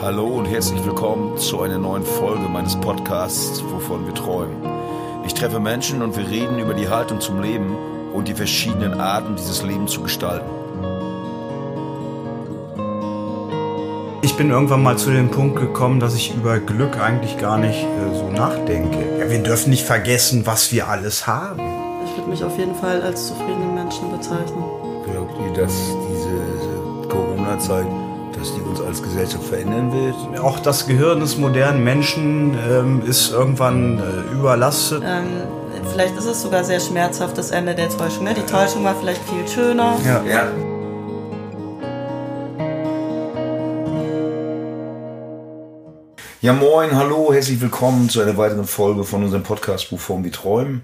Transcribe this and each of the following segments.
Hallo und herzlich willkommen zu einer neuen Folge meines Podcasts, wovon wir träumen. Ich treffe Menschen und wir reden über die Haltung zum Leben und die verschiedenen Arten, dieses Leben zu gestalten. Ich bin irgendwann mal zu dem Punkt gekommen, dass ich über Glück eigentlich gar nicht äh, so nachdenke. Ja, wir dürfen nicht vergessen, was wir alles haben. Ich würde mich auf jeden Fall als zufriedenen Menschen bezeichnen. Glaubt ihr, dass diese Corona-Zeit dass die uns als Gesellschaft verändern wird. Auch das Gehirn des modernen Menschen ähm, ist irgendwann äh, überlastet. Ähm, vielleicht ist es sogar sehr schmerzhaft, das Ende der Täuschung. Ne? Die Täuschung war vielleicht viel schöner. Ja. ja. Ja, moin, hallo, herzlich willkommen zu einer weiteren Folge von unserem Podcast Wovon wir träumen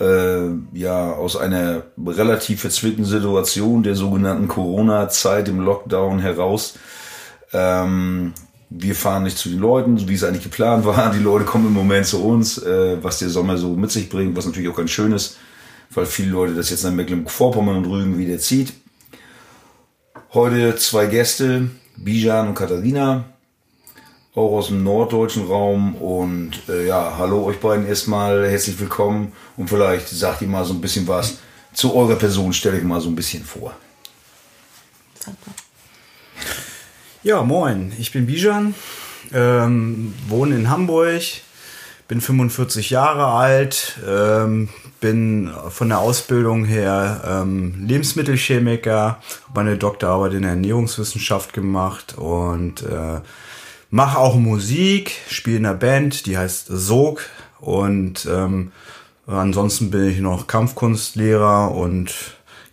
äh, ja aus einer relativ verzwickten Situation der sogenannten Corona-Zeit im Lockdown heraus. Ähm, wir fahren nicht zu den Leuten, wie es eigentlich geplant war. Die Leute kommen im Moment zu uns, äh, was der Sommer so mit sich bringt, was natürlich auch ganz schön ist, weil viele Leute das jetzt nach Mecklenburg-Vorpommern und Rügen wieder zieht. Heute zwei Gäste, Bijan und Katharina auch aus dem norddeutschen Raum. Und äh, ja, hallo euch beiden erstmal, herzlich willkommen. Und vielleicht sagt ihr mal so ein bisschen was zu eurer Person, stelle ich mal so ein bisschen vor. Ja, moin, ich bin Bijan, ähm, wohne in Hamburg, bin 45 Jahre alt, ähm, bin von der Ausbildung her ähm, Lebensmittelchemiker, habe eine Doktorarbeit in Ernährungswissenschaft gemacht und äh, mache auch Musik, spiele in einer Band, die heißt Sog und ähm, ansonsten bin ich noch Kampfkunstlehrer und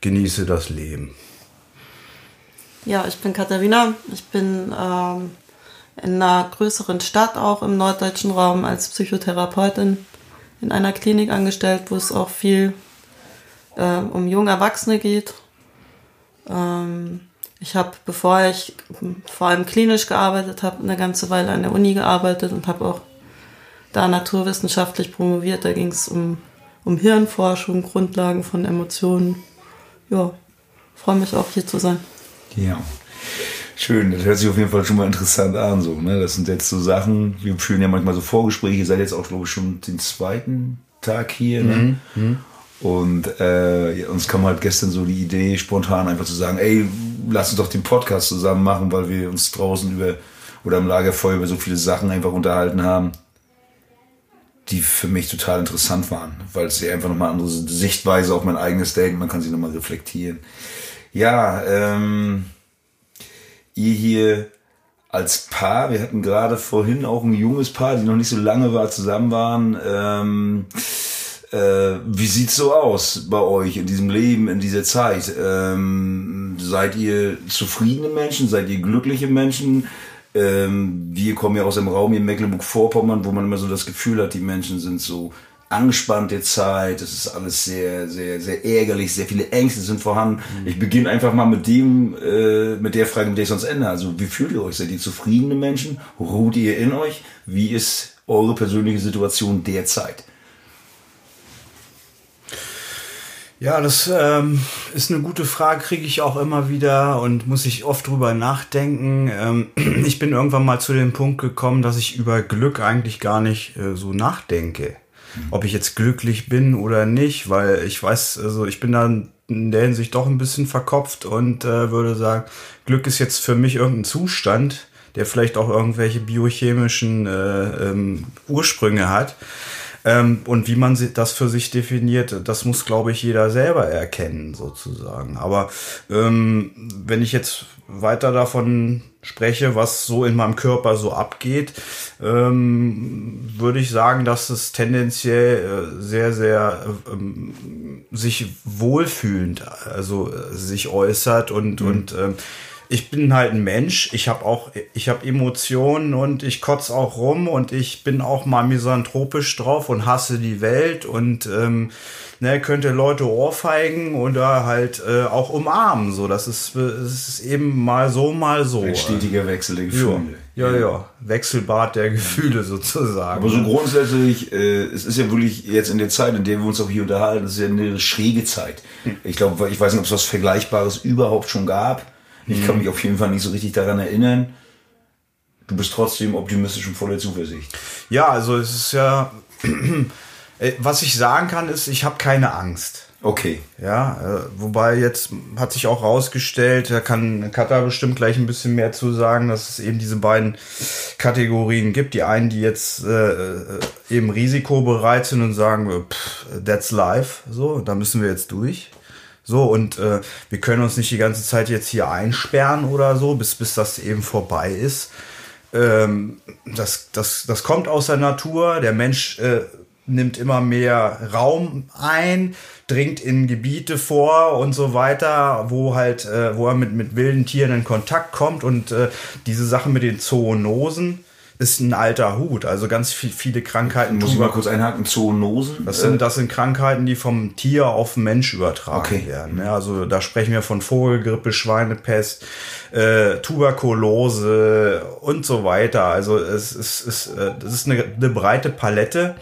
genieße das Leben. Ja, ich bin Katharina. Ich bin ähm, in einer größeren Stadt auch im norddeutschen Raum als Psychotherapeutin in einer Klinik angestellt, wo es auch viel äh, um junge Erwachsene geht. Ähm, ich habe, bevor ich vor allem klinisch gearbeitet habe, eine ganze Weile an der Uni gearbeitet und habe auch da naturwissenschaftlich promoviert. Da ging es um, um Hirnforschung, Grundlagen von Emotionen. Ja, freue mich auch hier zu sein. Ja. Schön, das hört sich auf jeden Fall schon mal interessant an. So, ne? Das sind jetzt so Sachen, wir führen ja manchmal so Vorgespräche, ihr seid jetzt auch, glaube ich, schon den zweiten Tag hier. Ne? Mhm. Und äh, uns kam halt gestern so die Idee, spontan einfach zu sagen, ey, lass uns doch den Podcast zusammen machen, weil wir uns draußen über oder am Lagerfeuer über so viele Sachen einfach unterhalten haben, die für mich total interessant waren, weil ja einfach nochmal andere Sichtweise auf mein eigenes Denken, man kann sich nochmal reflektieren. Ja, ähm, ihr hier als Paar, wir hatten gerade vorhin auch ein junges Paar, die noch nicht so lange war, zusammen waren. Ähm, äh, wie sieht's so aus bei euch in diesem Leben, in dieser Zeit? Ähm, seid ihr zufriedene Menschen? Seid ihr glückliche Menschen? Ähm, wir kommen ja aus dem Raum in Mecklenburg-Vorpommern, wo man immer so das Gefühl hat, die Menschen sind so angespannte Zeit, es ist alles sehr, sehr, sehr ärgerlich, sehr viele Ängste sind vorhanden. Mhm. Ich beginne einfach mal mit dem, äh, mit der Frage, mit der ich sonst ende. Also, wie fühlt ihr euch? Seid ihr zufriedene Menschen? Ruht ihr in euch? Wie ist eure persönliche Situation derzeit? Ja, das ähm, ist eine gute Frage, kriege ich auch immer wieder und muss ich oft drüber nachdenken. Ähm, ich bin irgendwann mal zu dem Punkt gekommen, dass ich über Glück eigentlich gar nicht äh, so nachdenke. Ob ich jetzt glücklich bin oder nicht, weil ich weiß, also ich bin dann in der Hinsicht doch ein bisschen verkopft und äh, würde sagen, Glück ist jetzt für mich irgendein Zustand, der vielleicht auch irgendwelche biochemischen äh, ähm, Ursprünge hat. Ähm, und wie man das für sich definiert, das muss, glaube ich, jeder selber erkennen, sozusagen. Aber ähm, wenn ich jetzt weiter davon spreche, was so in meinem Körper so abgeht, ähm, würde ich sagen, dass es tendenziell äh, sehr, sehr ähm, sich wohlfühlend, also äh, sich äußert und, mhm. und ähm, ich bin halt ein Mensch, ich habe auch, ich habe Emotionen und ich kotze auch rum und ich bin auch mal misanthropisch drauf und hasse die Welt und ähm, ne, könnte Leute ohrfeigen oder halt äh, auch umarmen. So, das ist, das ist eben mal so, mal so. Ein stetiger Wechsel der Gefühle. Ja, ja, ja. Wechselbad der Gefühle sozusagen. Aber so grundsätzlich, äh, es ist ja wirklich jetzt in der Zeit, in der wir uns auch hier unterhalten, es ist ja eine schräge Zeit. Ich glaube, ich weiß nicht, ob es was Vergleichbares überhaupt schon gab ich kann mhm. mich auf jeden Fall nicht so richtig daran erinnern. du bist trotzdem optimistisch und voller Zuversicht. Ja, also es ist ja, äh, was ich sagen kann, ist, ich habe keine Angst. Okay. Ja, äh, wobei jetzt hat sich auch rausgestellt, da kann Kata bestimmt gleich ein bisschen mehr zu sagen, dass es eben diese beiden Kategorien gibt. Die einen, die jetzt äh, äh eben risikobereit sind und sagen, pff, that's life, so, da müssen wir jetzt durch. So, und äh, wir können uns nicht die ganze Zeit jetzt hier einsperren oder so, bis, bis das eben vorbei ist. Ähm, das, das, das kommt aus der Natur. Der Mensch äh, nimmt immer mehr Raum ein, dringt in Gebiete vor und so weiter, wo halt, äh, wo er mit, mit wilden Tieren in Kontakt kommt und äh, diese Sache mit den Zoonosen ist ein alter Hut. Also ganz viel, viele Krankheiten. Muss ich mal kurz einhaken, Zoonosen? Das sind, das sind Krankheiten, die vom Tier auf Mensch übertragen okay. werden. Ja, also da sprechen wir von Vogelgrippe, Schweinepest, äh, Tuberkulose und so weiter. Also es, es, es, äh, das ist eine, eine breite Palette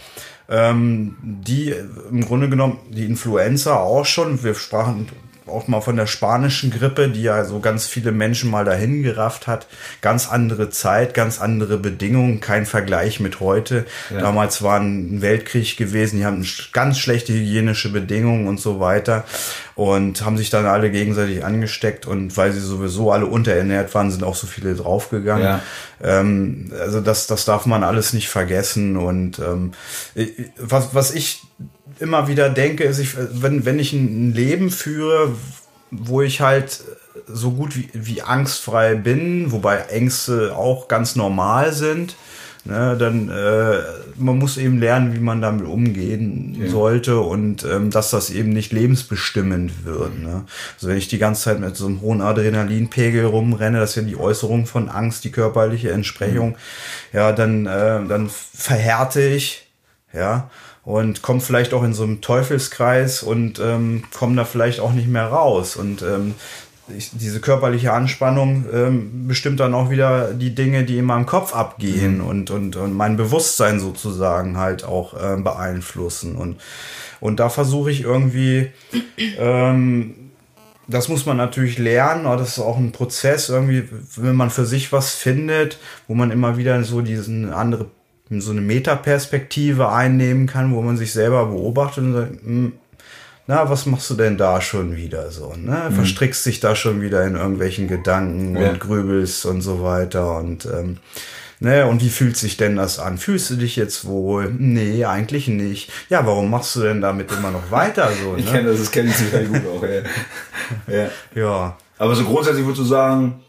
ähm, die im Grunde genommen die Influenza auch schon, wir sprachen auch mal von der spanischen Grippe, die ja so ganz viele Menschen mal dahin gerafft hat. Ganz andere Zeit, ganz andere Bedingungen, kein Vergleich mit heute. Ja. Damals war ein Weltkrieg gewesen, die haben ganz schlechte hygienische Bedingungen und so weiter und haben sich dann alle gegenseitig angesteckt und weil sie sowieso alle unterernährt waren, sind auch so viele draufgegangen. Ja. Ähm, also das, das darf man alles nicht vergessen und ähm, was, was ich immer wieder denke, ist, ich, wenn, wenn ich ein Leben führe, wo ich halt so gut wie, wie angstfrei bin, wobei Ängste auch ganz normal sind, ne, dann äh, man muss eben lernen, wie man damit umgehen ja. sollte und ähm, dass das eben nicht lebensbestimmend wird. Ne? Also wenn ich die ganze Zeit mit so einem hohen Adrenalinpegel rumrenne, das ist ja die Äußerung von Angst, die körperliche Entsprechung, mhm. ja, dann, äh, dann verhärte ich, ja und komme vielleicht auch in so einen Teufelskreis und ähm, komme da vielleicht auch nicht mehr raus. Und ähm, ich, diese körperliche Anspannung ähm, bestimmt dann auch wieder die Dinge, die in meinem Kopf abgehen mhm. und, und, und mein Bewusstsein sozusagen halt auch äh, beeinflussen. Und, und da versuche ich irgendwie, ähm, das muss man natürlich lernen, aber das ist auch ein Prozess, irgendwie, wenn man für sich was findet, wo man immer wieder so diesen andere so eine Metaperspektive einnehmen kann, wo man sich selber beobachtet und sagt, hm, na, was machst du denn da schon wieder so? Ne? Mhm. Verstrickst dich da schon wieder in irgendwelchen Gedanken ja. und grübelst und so weiter und ähm, Ne, und wie fühlt sich denn das an? Fühlst du dich jetzt wohl? Nee, eigentlich nicht. Ja, warum machst du denn damit immer noch weiter so? Ne? ich kenne das, das kenne ich total gut auch. Ja. ja. ja. Aber so grundsätzlich würdest du sagen,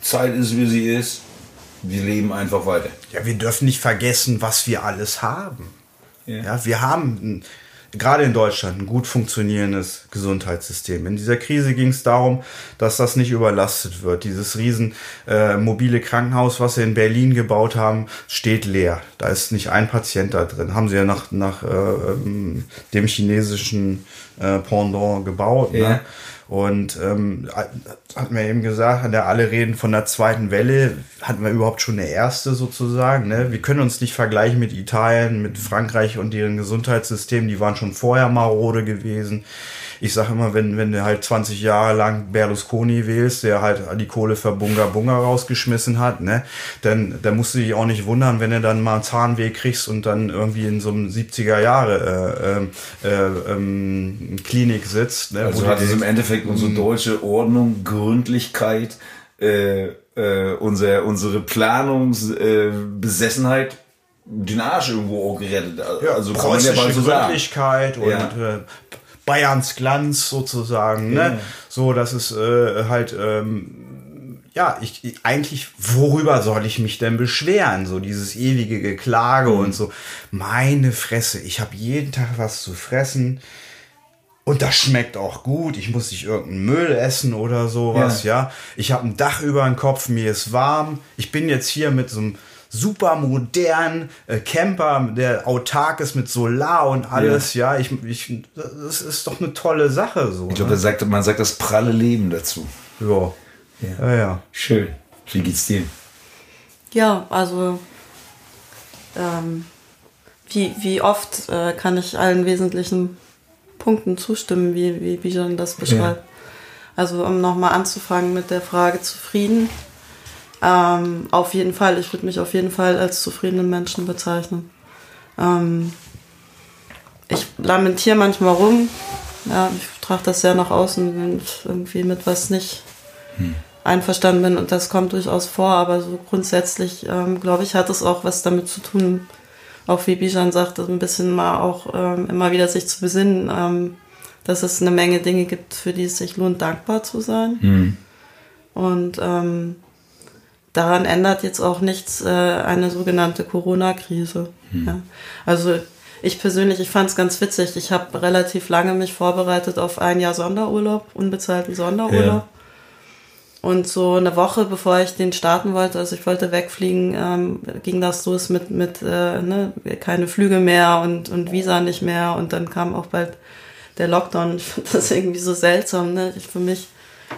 Zeit ist, wie sie ist wir leben einfach weiter. Ja, wir dürfen nicht vergessen, was wir alles haben. Ja, ja wir haben gerade in Deutschland ein gut funktionierendes Gesundheitssystem. In dieser Krise ging es darum, dass das nicht überlastet wird. Dieses riesen äh, mobile Krankenhaus, was sie in Berlin gebaut haben, steht leer. Da ist nicht ein Patient da drin. Haben sie ja nach, nach äh, ähm, dem chinesischen äh, Pendant gebaut. Ne? Ja. Ne? Und ähm, hat mir eben gesagt, der alle reden von der zweiten Welle, hatten wir überhaupt schon eine erste sozusagen. Ne? Wir können uns nicht vergleichen mit Italien, mit Frankreich und deren Gesundheitssystem, die waren schon vorher marode gewesen ich sage immer, wenn, wenn du halt 20 Jahre lang Berlusconi wählst, der halt die Kohle für Bunga Bunga rausgeschmissen hat, ne, dann, dann musst du dich auch nicht wundern, wenn du dann mal einen Zahnweh kriegst und dann irgendwie in so einem 70er Jahre äh, äh, ähm, Klinik sitzt. Ne, also hat es im Endeffekt unsere mhm. deutsche Ordnung, Gründlichkeit, äh, äh, unser, unsere Planungsbesessenheit äh, den Arsch irgendwo auch gerettet. Also ja, kann man ja mal so sagen. und ja. äh, Bayerns Glanz sozusagen. Ne? Ja. So, das ist äh, halt, ähm, ja, ich, ich, eigentlich, worüber soll ich mich denn beschweren? So dieses ewige Geklage mhm. und so. Meine Fresse, ich habe jeden Tag was zu fressen. Und das schmeckt auch gut. Ich muss nicht irgendeinen Müll essen oder sowas, ja. ja. Ich habe ein Dach über dem Kopf, mir ist warm. Ich bin jetzt hier mit so einem super modernen äh, Camper, der autark ist mit Solar und alles. Ja, ja ich, ich, das ist doch eine tolle Sache. So, ich glaube, ne? sagt, man sagt das pralle Leben dazu. Ja. Ja, ja. ja. Schön. Wie geht's dir? Ja, also ähm, wie, wie oft äh, kann ich allen wesentlichen Punkten zustimmen, wie, wie Bijan das beschreibt. Ja. Also um nochmal anzufangen mit der Frage zufrieden Ähm, auf jeden Fall, ich würde mich auf jeden Fall als zufriedenen Menschen bezeichnen. Ähm, ich lamentiere manchmal rum. Ja, ich trage das sehr nach außen, wenn ich irgendwie mit was nicht hm. einverstanden bin. Und das kommt durchaus vor. Aber so grundsätzlich, ähm, glaube ich, hat es auch was damit zu tun, auch wie Bijan sagt, ein bisschen mal auch ähm, immer wieder sich zu besinnen, ähm, dass es eine Menge Dinge gibt, für die es sich lohnt, dankbar zu sein. Hm. Und ähm, daran ändert jetzt auch nichts äh, eine sogenannte Corona-Krise. Hm. Ja. Also ich persönlich, ich fand es ganz witzig. Ich habe relativ lange mich vorbereitet auf ein Jahr Sonderurlaub, unbezahlten Sonderurlaub. Ja. Und so eine Woche bevor ich den starten wollte, also ich wollte wegfliegen, ähm, ging das los mit, mit äh, ne, keine Flüge mehr und, und Visa nicht mehr. Und dann kam auch bald der Lockdown. Ich finde das irgendwie so seltsam. Ne? Ich, für mich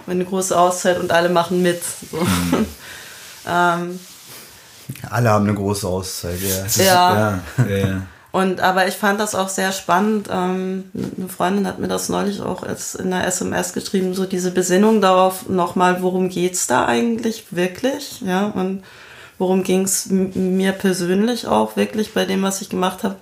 eine große Auszeit und alle machen mit. So. Ähm, alle haben eine große Auszeit, ja. Ja. ja, ja. Und aber ich fand das auch sehr spannend. Ähm, eine Freundin hat mir das neulich auch als in der SMS geschrieben, so diese Besinnung darauf nochmal, worum geht's da eigentlich wirklich, ja und worum ging's mir persönlich auch wirklich bei dem, was ich gemacht habe.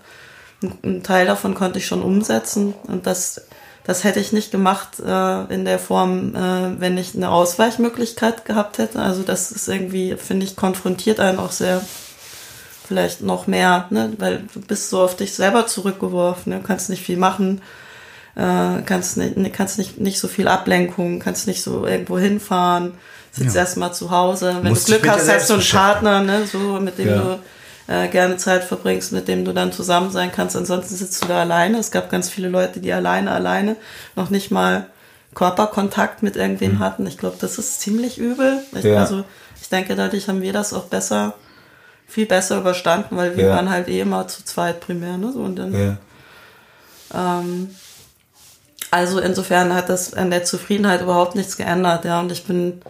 Ein Teil davon konnte ich schon umsetzen und das das hätte ich nicht gemacht äh, in der Form, äh, wenn ich eine Ausweichmöglichkeit gehabt hätte. Also das ist irgendwie, finde ich, konfrontiert einen auch sehr vielleicht noch mehr, ne? weil du bist so auf dich selber zurückgeworfen, ne? du kannst nicht viel machen, äh, kannst, nicht, kannst nicht, nicht so viel Ablenkung, kannst nicht so irgendwo hinfahren, sitzt ja. erstmal zu Hause. Wenn Musst du Glück hast, hast du einen Partner, ne? so, mit dem ja. du äh, gerne Zeit verbringst, mit dem du dann zusammen sein kannst. Ansonsten sitzt du da alleine. Es gab ganz viele Leute, die alleine, alleine noch nicht mal Körperkontakt mit irgendwem mhm. hatten. Ich glaube, das ist ziemlich übel. Ich, ja. Also ich denke, dadurch haben wir das auch besser viel besser überstanden, weil wir ja. waren halt eh immer zu zweit primär, ne? So, und dann, ja. ähm, also insofern hat das an der Zufriedenheit überhaupt nichts geändert, ja. Und ich bin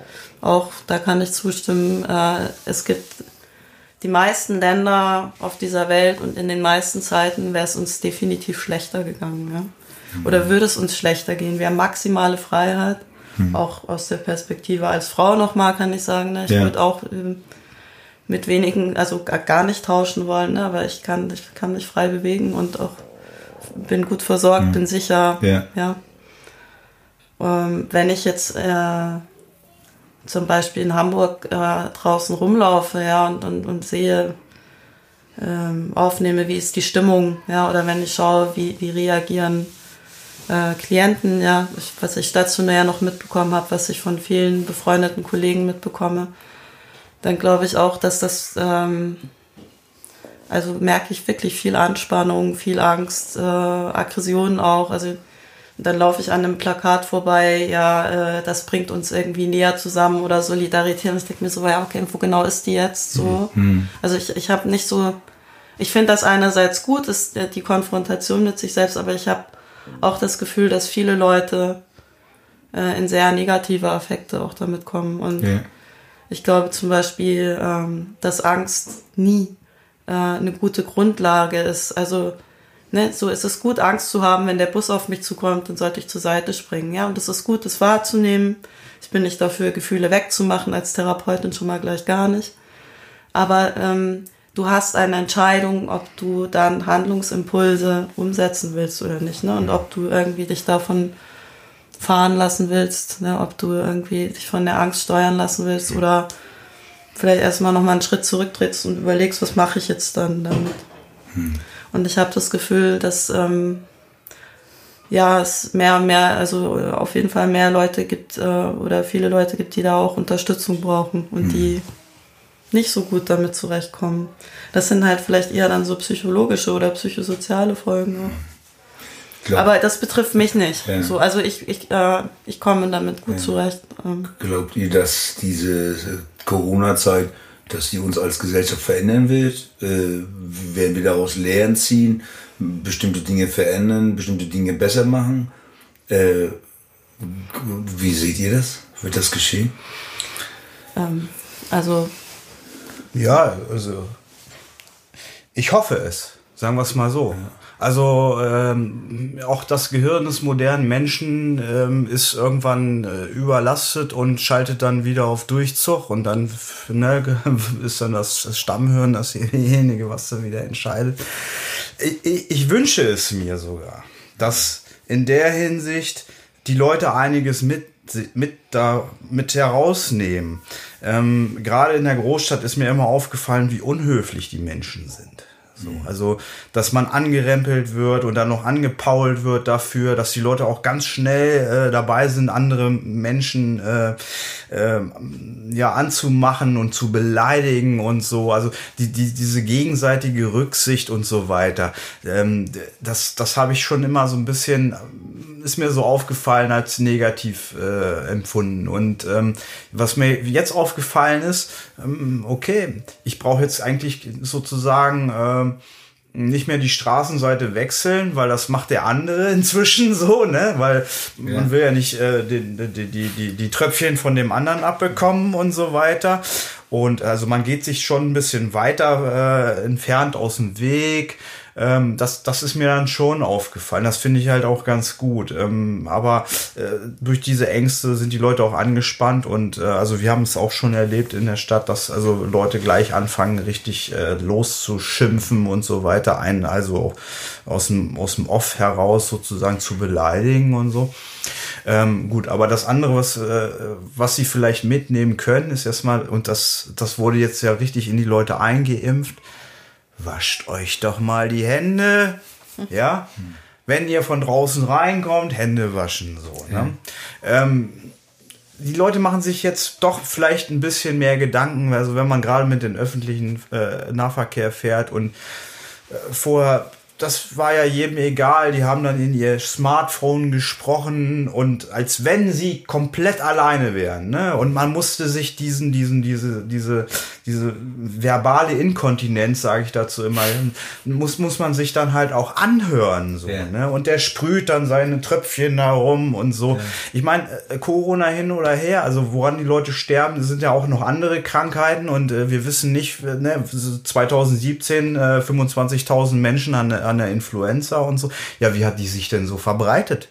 auch, da kann ich zustimmen, äh, es gibt die meisten Länder auf dieser Welt und in den meisten Zeiten wäre es uns definitiv schlechter gegangen, ja. Oder mhm. würde es uns schlechter gehen? Wir haben maximale Freiheit, mhm. auch aus der Perspektive als Frau nochmal, kann ich sagen. Ne? Ich ja. würde auch ähm, mit wenigen, also gar nicht tauschen wollen, ne? aber ich kann, ich kann mich frei bewegen und auch bin gut versorgt, mhm. bin sicher. Ja. ja. Ähm, wenn ich jetzt äh, zum Beispiel in Hamburg äh, draußen rumlaufe, ja, und, und, und sehe, ähm, aufnehme, wie ist die Stimmung, ja, oder wenn ich schaue, wie, wie reagieren äh, Klienten, ja, was ich stationär noch mitbekommen habe, was ich von vielen befreundeten Kollegen mitbekomme, dann glaube ich auch, dass das, ähm, also merke ich wirklich viel Anspannung, viel Angst, äh, Aggression auch. Also dann laufe ich an einem Plakat vorbei, ja, äh, das bringt uns irgendwie näher zusammen oder Solidarität. Und ich denke mir so, ja, okay, wo genau ist die jetzt so? Mhm. Also ich, ich habe nicht so, ich finde das einerseits gut, ist die Konfrontation mit sich selbst, aber ich habe auch das Gefühl, dass viele Leute äh, in sehr negative Affekte auch damit kommen. Und ja. Ich glaube zum Beispiel, ähm, dass Angst nie äh, eine gute Grundlage ist. Also ne, so ist es gut, Angst zu haben, wenn der Bus auf mich zukommt, dann sollte ich zur Seite springen. Ja, und es ist gut, das wahrzunehmen. Ich bin nicht dafür, Gefühle wegzumachen, als Therapeutin schon mal gleich gar nicht. Aber ähm, du hast eine Entscheidung, ob du dann Handlungsimpulse umsetzen willst oder nicht. Ne? Und ob du irgendwie dich davon fahren lassen willst, ne? ob du irgendwie dich von der Angst steuern lassen willst oder vielleicht erstmal nochmal einen Schritt zurücktrittst und überlegst, was mache ich jetzt dann damit. Hm. Und ich habe das Gefühl, dass ähm, ja es mehr und mehr, also auf jeden Fall mehr Leute gibt äh, oder viele Leute gibt, die da auch Unterstützung brauchen und hm. die nicht so gut damit zurechtkommen. Das sind halt vielleicht eher dann so psychologische oder psychosoziale Folgen auch. Glaub, Aber das betrifft mich nicht. Ja. So, also ich, ich, äh, ich komme damit gut ja. zurecht. Ähm. Glaubt ihr, dass diese Corona-Zeit, dass die uns als Gesellschaft verändern wird? Äh, werden wir daraus Lehren ziehen, bestimmte Dinge verändern, bestimmte Dinge besser machen? Äh, wie seht ihr das? Wird das geschehen? Ähm, also. Ja, also. Ich hoffe es. Sagen wir es mal so. Ja. Also ähm, auch das Gehirn des modernen Menschen ähm, ist irgendwann äh, überlastet und schaltet dann wieder auf Durchzug und dann ne, ist dann das, das Stammhirn dasjenige, was dann wieder entscheidet. Ich, ich, ich wünsche es mir sogar, dass in der Hinsicht die Leute einiges mit mit da mit herausnehmen. Ähm, Gerade in der Großstadt ist mir immer aufgefallen, wie unhöflich die Menschen sind. So, also, dass man angerempelt wird und dann noch angepault wird dafür, dass die Leute auch ganz schnell äh, dabei sind, andere Menschen äh, äh, ja anzumachen und zu beleidigen und so. Also die, die, diese gegenseitige Rücksicht und so weiter. Ähm, das, das habe ich schon immer so ein bisschen ist mir so aufgefallen als negativ äh, empfunden. Und ähm, was mir jetzt aufgallen ist, ähm, okay, ich brauche jetzt eigentlich sozusagen äh, nicht mehr die Straßenseite wechseln, weil das macht der andere inzwischen so, ne? Weil ja. man will ja nicht äh, die, die, die, die, die Tröpfchen von dem anderen abbekommen und so weiter. Und also man geht sich schon ein bisschen weiter äh, entfernt aus dem Weg. Ähm, das, das ist mir dann schon aufgefallen. Das finde ich halt auch ganz gut. Ähm, aber äh, durch diese Ängste sind die Leute auch angespannt und äh, also wir haben es auch schon erlebt in der Stadt, dass also Leute gleich anfangen, richtig äh, loszuschimpfen und so weiter, einen also aus dem, aus dem Off heraus sozusagen zu beleidigen und so. Ähm, gut, aber das andere, was, äh, was sie vielleicht mitnehmen können, ist erstmal, und das, das wurde jetzt ja richtig in die Leute eingeimpft, wascht euch doch mal die Hände. Ja, wenn ihr von draußen reinkommt, Hände waschen. So, ne? Ja. Ähm, die Leute machen sich jetzt doch vielleicht ein bisschen mehr Gedanken, also wenn man gerade mit den öffentlichen äh, Nahverkehr fährt und äh, vorher das war ja jedem egal. Die haben dann in ihr Smartphone gesprochen und als wenn sie komplett alleine wären. Ne? Und man musste sich diesen, diesen, diese, diese, diese verbale Inkontinenz, sage ich dazu immer, muss, muss man sich dann halt auch anhören. So, ja. ne? Und der sprüht dann seine Tröpfchen da rum und so. Ja. Ich meine, äh, Corona hin oder her, also woran die Leute sterben, sind ja auch noch andere Krankheiten und äh, wir wissen nicht, ne, 2017 äh, 25.000 Menschen an an der Influenza und so. Ja, wie hat die sich denn so verbreitet?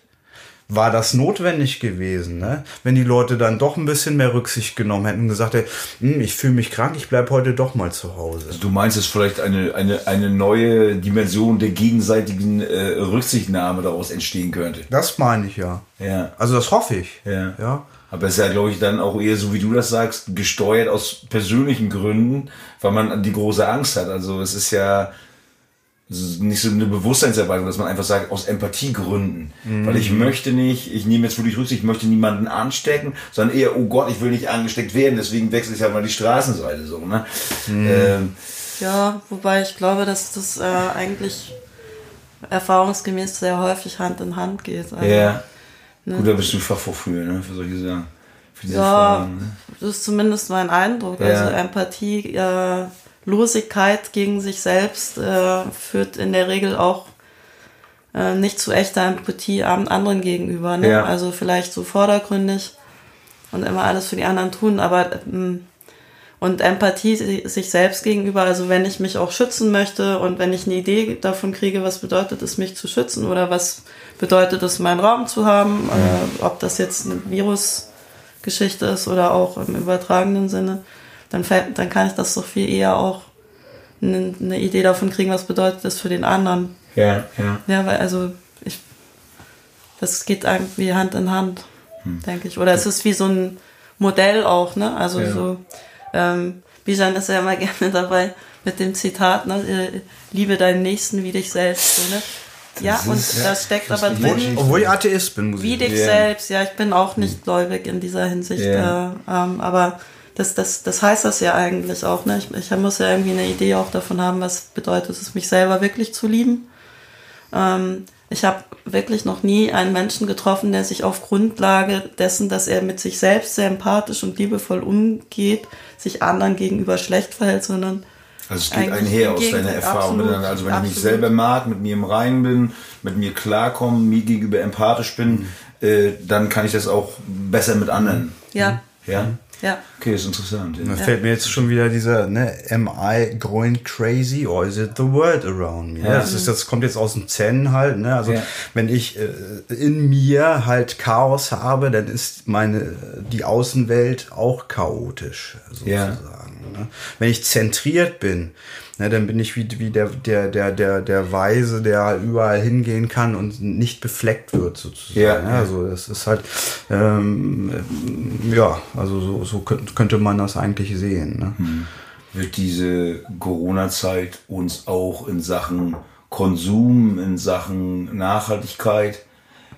War das notwendig gewesen, ne? wenn die Leute dann doch ein bisschen mehr Rücksicht genommen hätten und gesagt hätten, hm, ich fühle mich krank, ich bleibe heute doch mal zu Hause. Also du meinst, dass vielleicht eine, eine, eine neue Dimension der gegenseitigen äh, Rücksichtnahme daraus entstehen könnte? Das meine ich ja. Ja. Also das hoffe ich. Ja. ja. Aber es ist ja, glaube ich, dann auch eher so, wie du das sagst, gesteuert aus persönlichen Gründen, weil man die große Angst hat. Also es ist ja, nicht so eine Bewusstseinserweiterung, dass man einfach sagt, aus Empathiegründen. Mhm. Weil ich möchte nicht, ich nehme jetzt wirklich Rücksicht, ich möchte niemanden anstecken, sondern eher, oh Gott, ich will nicht angesteckt werden, deswegen wechsle ich halt mal die Straßenseite so. Ne? Mhm. Ähm, ja, wobei ich glaube, dass das äh, eigentlich erfahrungsgemäß sehr häufig Hand in Hand geht. Also, ja. Ne? Gut, da bist du Fachvorführer, ne, für solche Sachen. Für diese ja, Fragen, ne? das ist zumindest mein Eindruck. Ja. Also Empathie äh, Losigkeit gegen sich selbst äh, führt in der Regel auch äh, nicht zu echter Empathie anderen gegenüber. Ne? Ja. Also vielleicht so vordergründig und immer alles für die anderen tun, aber ähm, und Empathie sich selbst gegenüber, also wenn ich mich auch schützen möchte und wenn ich eine Idee davon kriege, was bedeutet es, mich zu schützen oder was bedeutet es, meinen Raum zu haben, äh, ob das jetzt eine Virusgeschichte ist oder auch im übertragenen Sinne, dann, fällt, dann kann ich das doch viel eher auch eine, eine Idee davon kriegen, was bedeutet das für den anderen. Ja, ja. Ja, weil also ich, das geht irgendwie Hand in Hand, hm. denke ich. Oder es ist wie so ein Modell auch, ne? Also ja. so, ähm, Bijan ist ja immer gerne dabei mit dem Zitat, ne? Äh, liebe deinen Nächsten wie dich selbst, so, ne? Ja, und ja, da steckt aber drin. Obwohl ich Atheist bin, muss ich Wie dich ja. selbst, ja, ich bin auch nicht gläubig in dieser Hinsicht. Ja. Äh, ähm, aber das, das, das heißt das ja eigentlich auch. Ne? Ich, ich muss ja irgendwie eine Idee auch davon haben, was bedeutet es, mich selber wirklich zu lieben. Ähm, ich habe wirklich noch nie einen Menschen getroffen, der sich auf Grundlage dessen, dass er mit sich selbst sehr empathisch und liebevoll umgeht, sich anderen gegenüber schlecht verhält, sondern also es geht einher aus deiner Erfahrung. Absolut, also wenn absolut. ich mich selber mag, mit mir im Reinen bin, mit mir klarkomme, mir gegenüber empathisch bin, mhm. äh, dann kann ich das auch besser mit anderen. Ja, ja. Ja. Okay, ist interessant. Da Ja. fällt mir jetzt schon wieder dieser, ne, am I going crazy or is it the world around me? Ja. Das, ist, das kommt jetzt aus dem Zen halt, ne? Also Ja. wenn ich äh, in mir halt Chaos habe, dann ist meine die Außenwelt auch chaotisch Ja. sozusagen. Ne? Wenn ich zentriert bin, ne, dann bin ich wie, wie der, der, der, der, der Weise, der halt überall hingehen kann und nicht befleckt wird sozusagen. Ja. Ja, also das ist halt, ähm, ja, also so, so könnt- könnte man das eigentlich sehen. Ne? Wird diese Corona-Zeit uns auch in Sachen Konsum, in Sachen Nachhaltigkeit,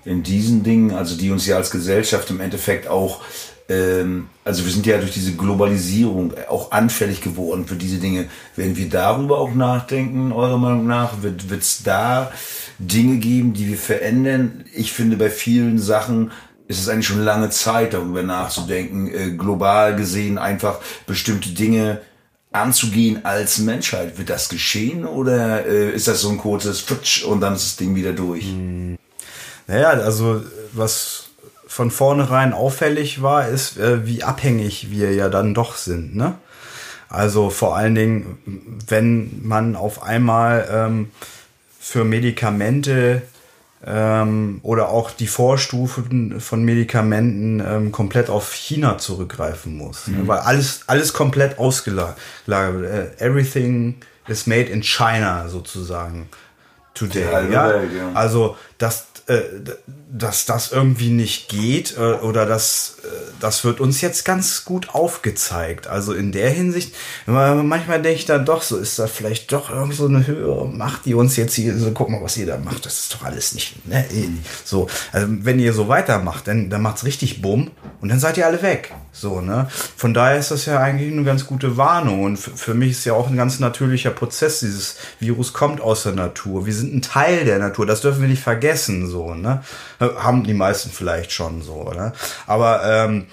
in diesen Dingen, also die uns ja als Gesellschaft im Endeffekt auch, ähm, also wir sind ja durch diese Globalisierung auch anfällig geworden für diese Dinge. Werden wir darüber auch nachdenken, eurer Meinung nach? Wird es da Dinge geben, die wir verändern? Ich finde, bei vielen Sachen ist es eigentlich schon lange Zeit, darüber nachzudenken, äh, global gesehen einfach bestimmte Dinge anzugehen als Menschheit. Wird das geschehen oder äh, ist das so ein kurzes Futsch und dann ist das Ding wieder durch? Naja, also was von vornherein auffällig war, ist, äh, wie abhängig wir ja dann doch sind. Ne? Also vor allen Dingen, wenn man auf einmal ähm, für Medikamente ähm, oder auch die Vorstufen von Medikamenten ähm, komplett auf China zurückgreifen muss. Ne? Weil alles, alles komplett ausgelagert. Äh, everything is made in China sozusagen today. Ja? Welt, ja. Also, dass, äh, dass das irgendwie nicht geht äh, oder das, äh, das wird uns jetzt ganz gut aufgezeigt. Also in der Hinsicht, manchmal denke ich dann doch, so ist da vielleicht doch irgend so eine höhere Macht, die uns jetzt hier, so guck mal, was ihr da macht, das ist doch alles nicht, ne? eh, So, also wenn ihr so weitermacht, dann, dann macht's richtig bumm und dann seid ihr alle weg. So, ne? Von daher ist das ja eigentlich eine ganz gute Warnung und für, mich ist ja auch ein ganz natürlicher Prozess. Dieses Virus kommt aus der Natur. Wir sind ein Teil der Natur. Das dürfen wir nicht vergessen, so, ne? Haben die meisten vielleicht schon so, ne? Aber ähm,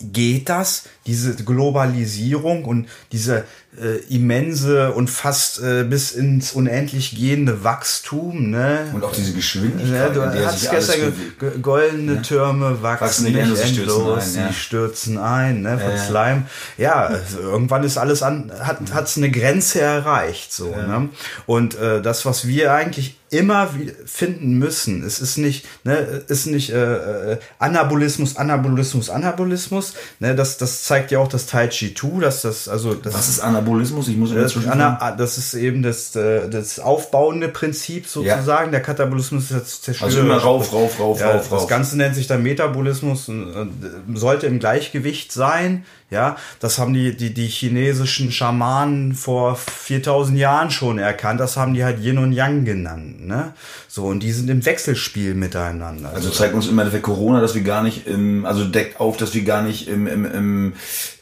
geht das, diese Globalisierung und diese äh, immense und fast äh, bis ins unendlich gehende Wachstum, ne? Und auch diese Geschwindigkeit, du in der hast gestern ge goldene Türme wachsen, Wachsen nicht nicht endlos, sie stürzen ein, ja. sie stürzen ein, ne, von ja. Slime. Ja, also irgendwann ist alles an, hat hat's eine Grenze erreicht, so, ne? Und äh, das, was wir eigentlich immer finden müssen, es ist nicht, ne, ist nicht äh, äh, Anabolismus, Anabolismus, Anabolismus, ne, das, das zeigt ja auch das Tai Chi Tu, dass das, also das Was ist Anabolismus? Ich muss das, inzwischen Ana, das ist eben das, äh, das aufbauende Prinzip sozusagen. Der Katabolismus ist das Zerstörung. Also immer rauf, rauf, rauf, ja, rauf, Das rauf. Ganze nennt sich dann Metabolismus und, und äh, sollte im Gleichgewicht sein. Ja, das haben die, die, die chinesischen Schamanen vor 4000 Jahren schon erkannt. Das haben die halt Yin und Yang genannt. Ne? So, und die sind im Wechselspiel miteinander. Also zeigt uns im Endeffekt Corona, dass wir gar nicht im, also deckt auf, dass wir gar nicht im, im, im,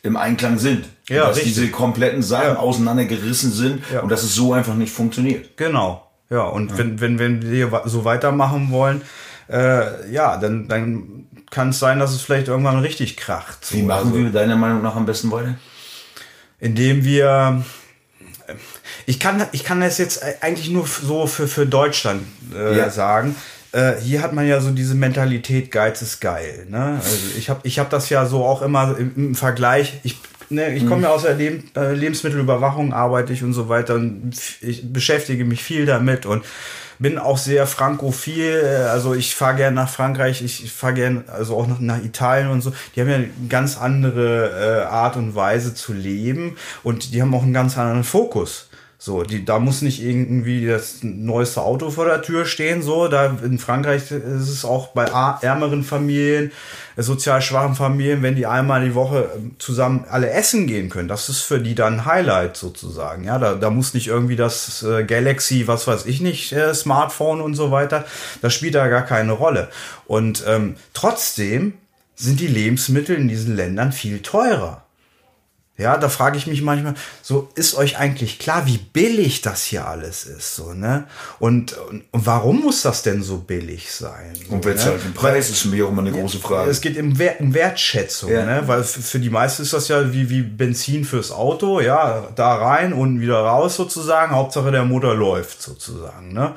im Einklang sind. Ja, dass richtig. diese kompletten Sachen Ja. auseinandergerissen sind Ja. und dass es so einfach nicht funktioniert. Genau. Ja, und Wenn, wenn, wenn wir so weitermachen wollen, äh, ja, dann, dann kann es sein, dass es vielleicht irgendwann richtig kracht. So, Wie machen also, wir deiner Meinung nach am besten weiter? Indem wir. Ich kann, ich kann das jetzt eigentlich nur so für, für Deutschland äh, Ja. sagen. Äh, hier hat man ja so diese Mentalität, Geiz ist geil. Ne? Also ich habe ich hab das ja so auch immer im, im Vergleich. Ich, ne, ich komme ja aus der Leb äh, Lebensmittelüberwachung, arbeite ich und so weiter und ich beschäftige mich viel damit und bin auch sehr frankophil. äh, Also ich fahre gern nach Frankreich, ich, fahre gern also auch nach, nach Italien und so. Die haben ja eine ganz andere äh, Art und Weise zu leben und die haben auch einen ganz anderen Fokus. So, die, da muss nicht irgendwie das neueste Auto vor der Tür stehen, so. Da in Frankreich ist es auch bei ärmeren Familien, äh, sozial schwachen Familien, wenn die einmal die Woche ähm, zusammen alle essen gehen können. Das ist für die dann Highlight sozusagen. Ja, da, da muss nicht irgendwie das äh, Galaxy, was weiß ich nicht, äh, Smartphone und so weiter. Das spielt da gar keine Rolle. Und ähm, trotzdem sind die Lebensmittel in diesen Ländern viel teurer. Ja, da frage ich mich manchmal, so ist euch eigentlich klar, wie billig das hier alles ist, so ne? Und, und, warum muss das denn so billig sein? So, Und wer ne? den Preis, ist mich auch immer eine große Frage. Es geht um, Wert, um Wertschätzung, Ja. ne? weil für die meisten ist das ja wie, wie Benzin fürs Auto, ja, da rein und wieder raus sozusagen, Hauptsache der Motor läuft sozusagen. Ne?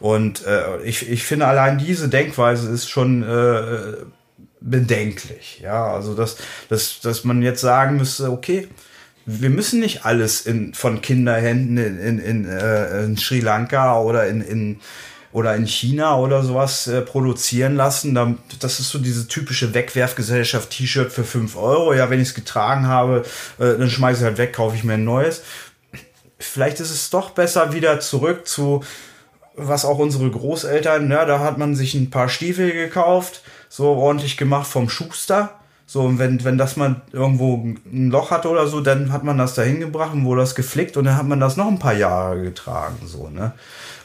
Und äh, ich, ich finde allein diese Denkweise ist schon äh, bedenklich. Ja, also dass, dass, dass man jetzt sagen müsste, okay, wir müssen nicht alles in, von Kinderhänden in, in, in, äh, in Sri Lanka oder in, in oder in China oder sowas äh, produzieren lassen. Das ist so diese typische Wegwerfgesellschaft T-Shirt für 5 Euro. Ja, wenn ich es getragen habe, äh, dann schmeiße ich halt weg, kaufe ich mir ein neues. Vielleicht ist es doch besser wieder zurück zu was auch unsere Großeltern, ja, da hat man sich ein paar Stiefel gekauft, so ordentlich gemacht vom Schuster. So, und wenn, wenn das mal irgendwo ein Loch hatte oder so, dann hat man das da hingebracht und wurde das geflickt und dann hat man das noch ein paar Jahre getragen, so, ne?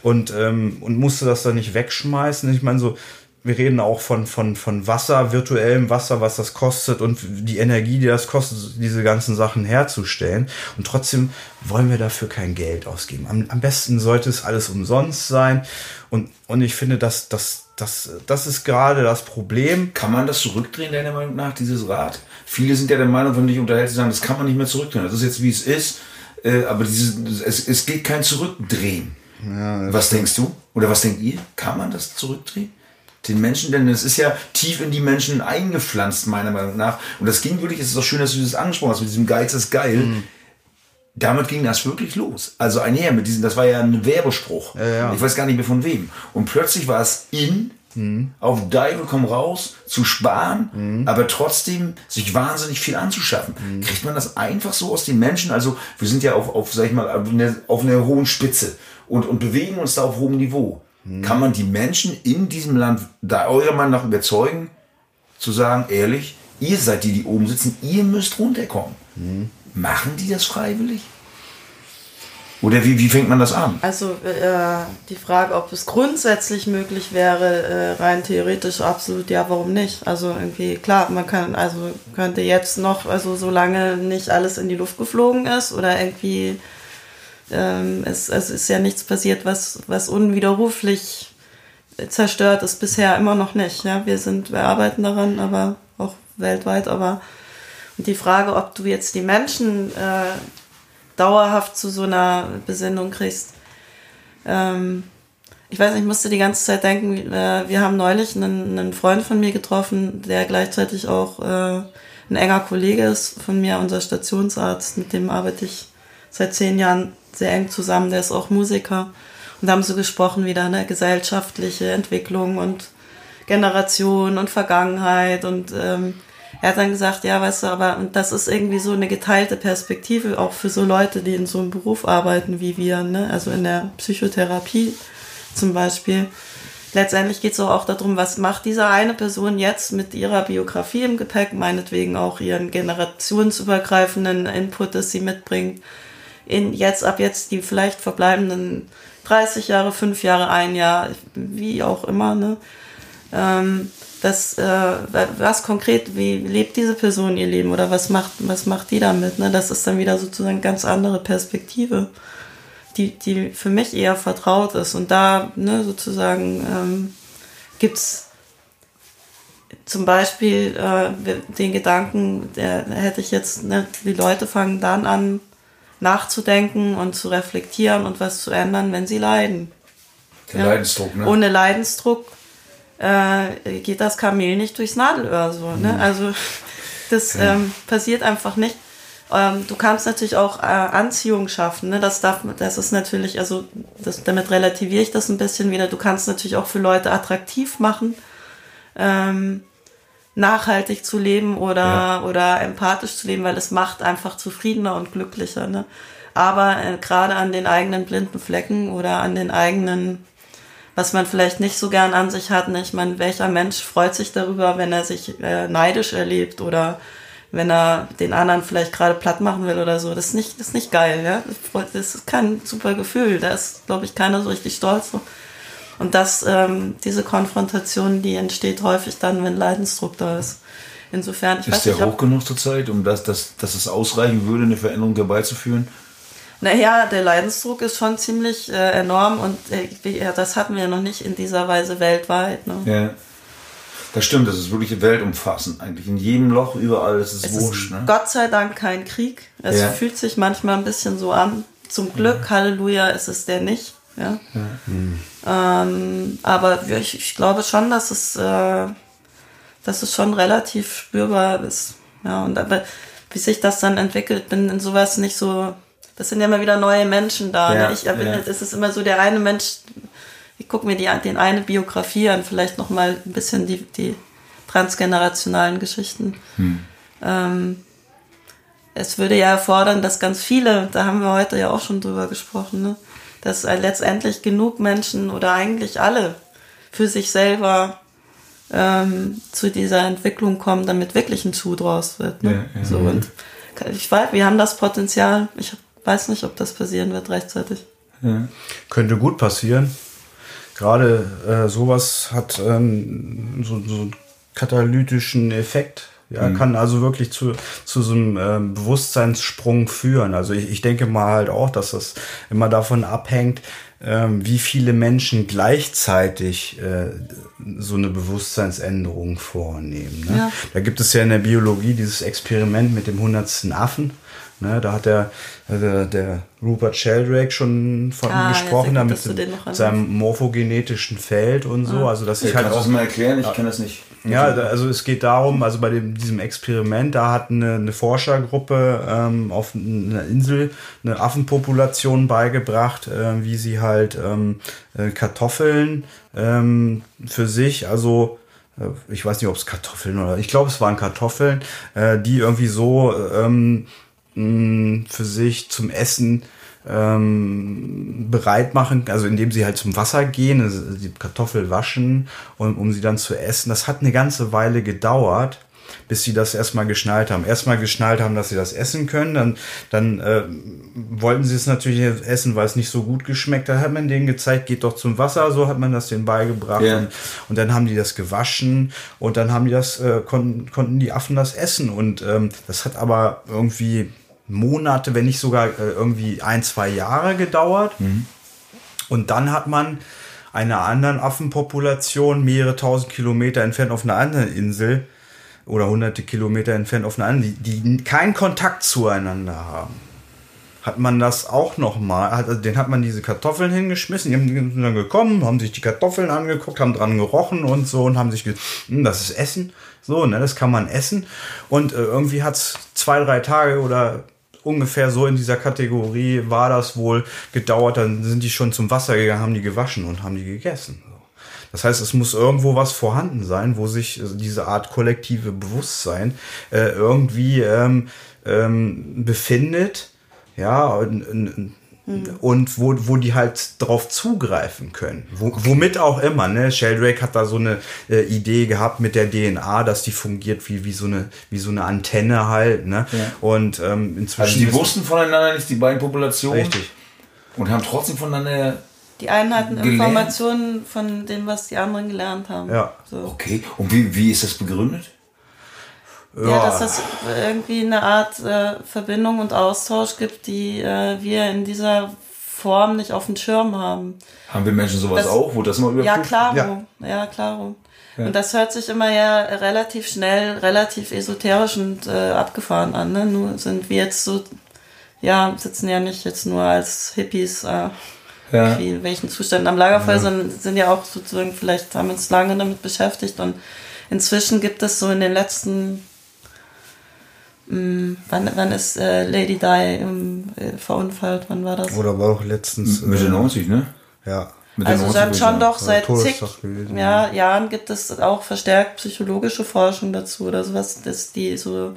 Und, ähm, und musste das dann nicht wegschmeißen. Ich meine, so, wir reden auch von, von, von Wasser, virtuellem Wasser, was das kostet und die Energie, die das kostet, diese ganzen Sachen herzustellen. Und trotzdem wollen wir dafür kein Geld ausgeben. Am, am besten sollte es alles umsonst sein. Und, und ich finde, dass, dass, das, das ist gerade das Problem. Kann man das zurückdrehen, deiner Meinung nach, dieses Rad? Viele sind ja der Meinung, wenn du dich unterhältst, sagen, das kann man nicht mehr zurückdrehen. Das ist jetzt, wie es ist. Äh, aber dieses, es, es geht kein Zurückdrehen. Ja, was denkst du? Oder was denkt ihr? Kann man das zurückdrehen? den Menschen, denn es ist ja tief in die Menschen eingepflanzt, meiner Meinung nach. Und das ging wirklich, es ist auch schön, dass du das angesprochen hast, mit diesem Geiz ist geil. Mhm. Damit ging das wirklich los. Also einher mit diesem, das war ja ein Werbespruch. Ja, ja. Ich weiß gar nicht mehr von wem. Und plötzlich war es in, mhm. auf Deivel komm raus, zu sparen, mhm. aber trotzdem sich wahnsinnig viel anzuschaffen. Mhm. Kriegt man das einfach so aus den Menschen? Also wir sind ja auf, auf sag ich mal, auf einer, auf einer hohen Spitze und, und bewegen uns da auf hohem Niveau. Hm. Kann man die Menschen in diesem Land, da eurer Meinung nach überzeugen, zu sagen, ehrlich, ihr seid die, die oben sitzen, ihr müsst runterkommen. Machen die das freiwillig? Oder wie, wie fängt man das an? Also äh, die Frage, ob es grundsätzlich möglich wäre, äh, rein theoretisch absolut ja, warum nicht? Also irgendwie, klar, man kann, also könnte jetzt noch, also solange nicht alles in die Luft geflogen ist oder irgendwie ähm, es, es ist ja nichts passiert, was, was unwiderruflich zerstört ist, bisher immer noch nicht. Ja? Wir sind, wir arbeiten daran, aber auch weltweit, aber die Frage, ob du jetzt die Menschen äh, dauerhaft zu so einer Besinnung kriegst, ähm, ich weiß nicht, ich musste die ganze Zeit denken, äh, wir haben neulich einen, einen, Freund von mir getroffen, der gleichzeitig auch äh, ein enger Kollege ist von mir, unser Stationsarzt, mit dem arbeite ich seit zehn Jahren sehr eng zusammen, der ist auch Musiker. Und da haben so gesprochen wieder, ne, gesellschaftliche Entwicklung und Generation und Vergangenheit. Und ähm, er hat dann gesagt, ja, weißt du, aber das ist irgendwie so eine geteilte Perspektive, auch für so Leute, die in so einem Beruf arbeiten wie wir, ne? also in der Psychotherapie zum Beispiel. Letztendlich geht es auch darum, was macht diese eine Person jetzt mit ihrer Biografie im Gepäck, meinetwegen auch ihren generationsübergreifenden Input, das sie mitbringt in jetzt ab jetzt die vielleicht verbleibenden 30 Jahre, 5 Jahre, ein Jahr, wie auch immer, ne? Ähm, das, äh, was konkret, wie lebt diese Person ihr Leben oder was macht, was macht die damit? Ne? Das ist dann wieder sozusagen eine ganz andere Perspektive, die, die für mich eher vertraut ist. Und da ne, sozusagen ähm, gibt es zum Beispiel äh, den Gedanken, der, der hätte ich jetzt, ne, die Leute fangen dann an, nachzudenken und zu reflektieren und was zu ändern, wenn sie leiden. Der ja? Leidensdruck, ne? Ohne Leidensdruck äh, geht das Kamel nicht durchs Nadelöhr so. Ne? Mhm. Also das ja. ähm, passiert einfach nicht. Ähm, du kannst natürlich auch äh, Anziehung schaffen. Ne? Das darf, das ist natürlich, also das, damit relativiere ich das ein bisschen wieder. Du kannst natürlich auch für Leute attraktiv machen. Ähm, nachhaltig zu leben oder, ja. oder empathisch zu leben, weil es macht einfach zufriedener und glücklicher. Ne? Aber äh, gerade an den eigenen blinden Flecken oder an den eigenen, was man vielleicht nicht so gern an sich hat, ne? ich meine, welcher Mensch freut sich darüber, wenn er sich äh, neidisch erlebt oder wenn er den anderen vielleicht gerade platt machen will oder so. Das ist nicht, das ist nicht geil, ja. Das ist kein super Gefühl. Da ist, glaube ich, keiner so richtig stolz. Und das, ähm, diese Konfrontation, die entsteht häufig dann, wenn Leidensdruck da ist. Insofern, ich ist weiß der nicht, hoch genug zur Zeit, um das, dass, dass es ausreichen würde, eine Veränderung herbeizuführen? Naja, der Leidensdruck ist schon ziemlich äh, enorm und äh, das hatten wir noch nicht in dieser Weise weltweit. Ne? Ja. Das stimmt, das ist wirklich weltumfassend eigentlich. In jedem Loch, überall, ist es wurscht. Ist ne? Gott sei Dank kein Krieg. Es ja. fühlt sich manchmal ein bisschen so an. Zum Glück, ja. Halleluja, ist es der nicht. Ja. ja. Mhm. Ähm, aber ich, ich, glaube schon, dass es, äh, dass es schon relativ spürbar ist. Ja, und aber wie sich das dann entwickelt, bin in sowas nicht so. Das sind ja immer wieder neue Menschen da. Ja, ne? Ich, ja. Es ist immer so der eine Mensch. Ich gucke mir die, den eine Biografie an, vielleicht noch mal ein bisschen die, die transgenerationalen Geschichten. Ähm, es würde ja erfordern, dass ganz viele, da haben wir heute ja auch schon drüber gesprochen, ne, dass letztendlich genug Menschen oder eigentlich alle für sich selber ähm, zu dieser Entwicklung kommen, damit wirklich ein Schuh draus wird. Ne? Ja, ja. so, und ich weiß, wir haben das Potenzial. Ich weiß nicht, ob das passieren wird rechtzeitig. Ja. Könnte gut passieren. Gerade äh, sowas hat ähm, so, so einen katalytischen Effekt. Ja, kann also wirklich zu, zu so einem ähm, Bewusstseinssprung führen. Also ich, ich denke mal halt auch, dass das immer davon abhängt, ähm, wie viele Menschen gleichzeitig äh, so eine Bewusstseinsänderung vornehmen. Ne? Ja. Da gibt es ja in der Biologie dieses Experiment mit dem hundertsten Affen. Ne, da hat der, der, der Rupert Sheldrake schon von Ah, ja, gesprochen, gut, damit noch mit seinem morphogenetischen Feld und so. Also das Ich kann halt das auch mal erklären, ich kann das nicht. ja, da- also es geht darum, also bei dem, diesem Experiment, da hat eine, eine Forschergruppe ähm, auf einer Insel eine Affenpopulation beigebracht, äh, wie sie halt ähm, äh, Kartoffeln ähm, für sich, also äh, ich weiß nicht, ob es Kartoffeln oder ich glaube, es waren Kartoffeln, äh, die irgendwie so ähm, mh, für sich zum Essen ähm, bereit machen, also indem sie halt zum Wasser gehen, also die Kartoffel waschen, und, um sie dann zu essen. Das hat eine ganze Weile gedauert, bis sie das erstmal geschnallt haben. Erstmal geschnallt haben, dass sie das essen können, dann, dann äh, wollten sie es natürlich essen, weil es nicht so gut geschmeckt hat. Hat man denen gezeigt, geht doch zum Wasser, so hat man das denen beigebracht. Ja. Und, und dann haben die das gewaschen und dann haben die das, äh, konnten, konnten die Affen das essen. Und ähm, das hat aber irgendwie Monate, wenn nicht sogar äh, irgendwie ein, zwei Jahre gedauert. Und dann hat man einer anderen Affenpopulation mehrere tausend Kilometer entfernt auf einer anderen Insel oder hunderte Kilometer entfernt auf einer anderen, die, die keinen Kontakt zueinander haben. Hat man das auch noch mal, hat, also den hat man diese Kartoffeln hingeschmissen, die haben- dann gekommen, haben sich die Kartoffeln angeguckt, haben dran gerochen und so und haben sich gesagt, hm, das ist Essen, so, ne, das kann man essen. Und äh, irgendwie hat's zwei, drei Tage oder ungefähr so in dieser Kategorie war das wohl gedauert, dann sind die schon zum Wasser gegangen, haben die gewaschen und haben die gegessen. Das heißt, es muss irgendwo was vorhanden sein, wo sich diese Art kollektive Bewusstsein äh, irgendwie ähm, ähm, befindet, ja, und, und, und wo, wo die halt drauf zugreifen können. Wo, Womit auch immer, ne? Sheldrake hat da so eine äh, Idee gehabt mit der DNA, dass die fungiert wie, wie, so, eine, wie so eine Antenne halt, ne? Und ähm, inzwischen. Also die wussten voneinander nicht, die beiden Populationen. Richtig. Und haben trotzdem voneinander. Die einen hatten Gelernt. Informationen von dem, was die anderen gelernt haben. Ja. So. Okay. Und wie, wie ist das begründet? Ja, dass es irgendwie eine Art äh, Verbindung und Austausch gibt, die äh, wir in dieser Form nicht auf dem Schirm haben. Haben wir Menschen sowas Das- auch? Wurde das mal überprüft? Ja, klaro. Ja. Ja, klaro. Und das hört sich immer ja relativ schnell, relativ esoterisch und äh, abgefahren an. Ne? Nur sind wir jetzt so, ja, sitzen ja nicht jetzt nur als Hippies äh, Ja. wie welchen Zuständen am Lagerfeuer, sondern sind ja auch sozusagen, vielleicht haben wir uns lange damit beschäftigt und inzwischen gibt es so in den letzten, wann, wann ist äh, Lady Di ähm, äh, verunfallt, wann war das? Oder war auch letztens. Mitte äh, 90, ne? Ja. Mitte Also 90 dann würde ich schon doch seit zig gewesen, ja, Jahren gibt es auch verstärkt psychologische Forschung dazu oder sowas, dass die so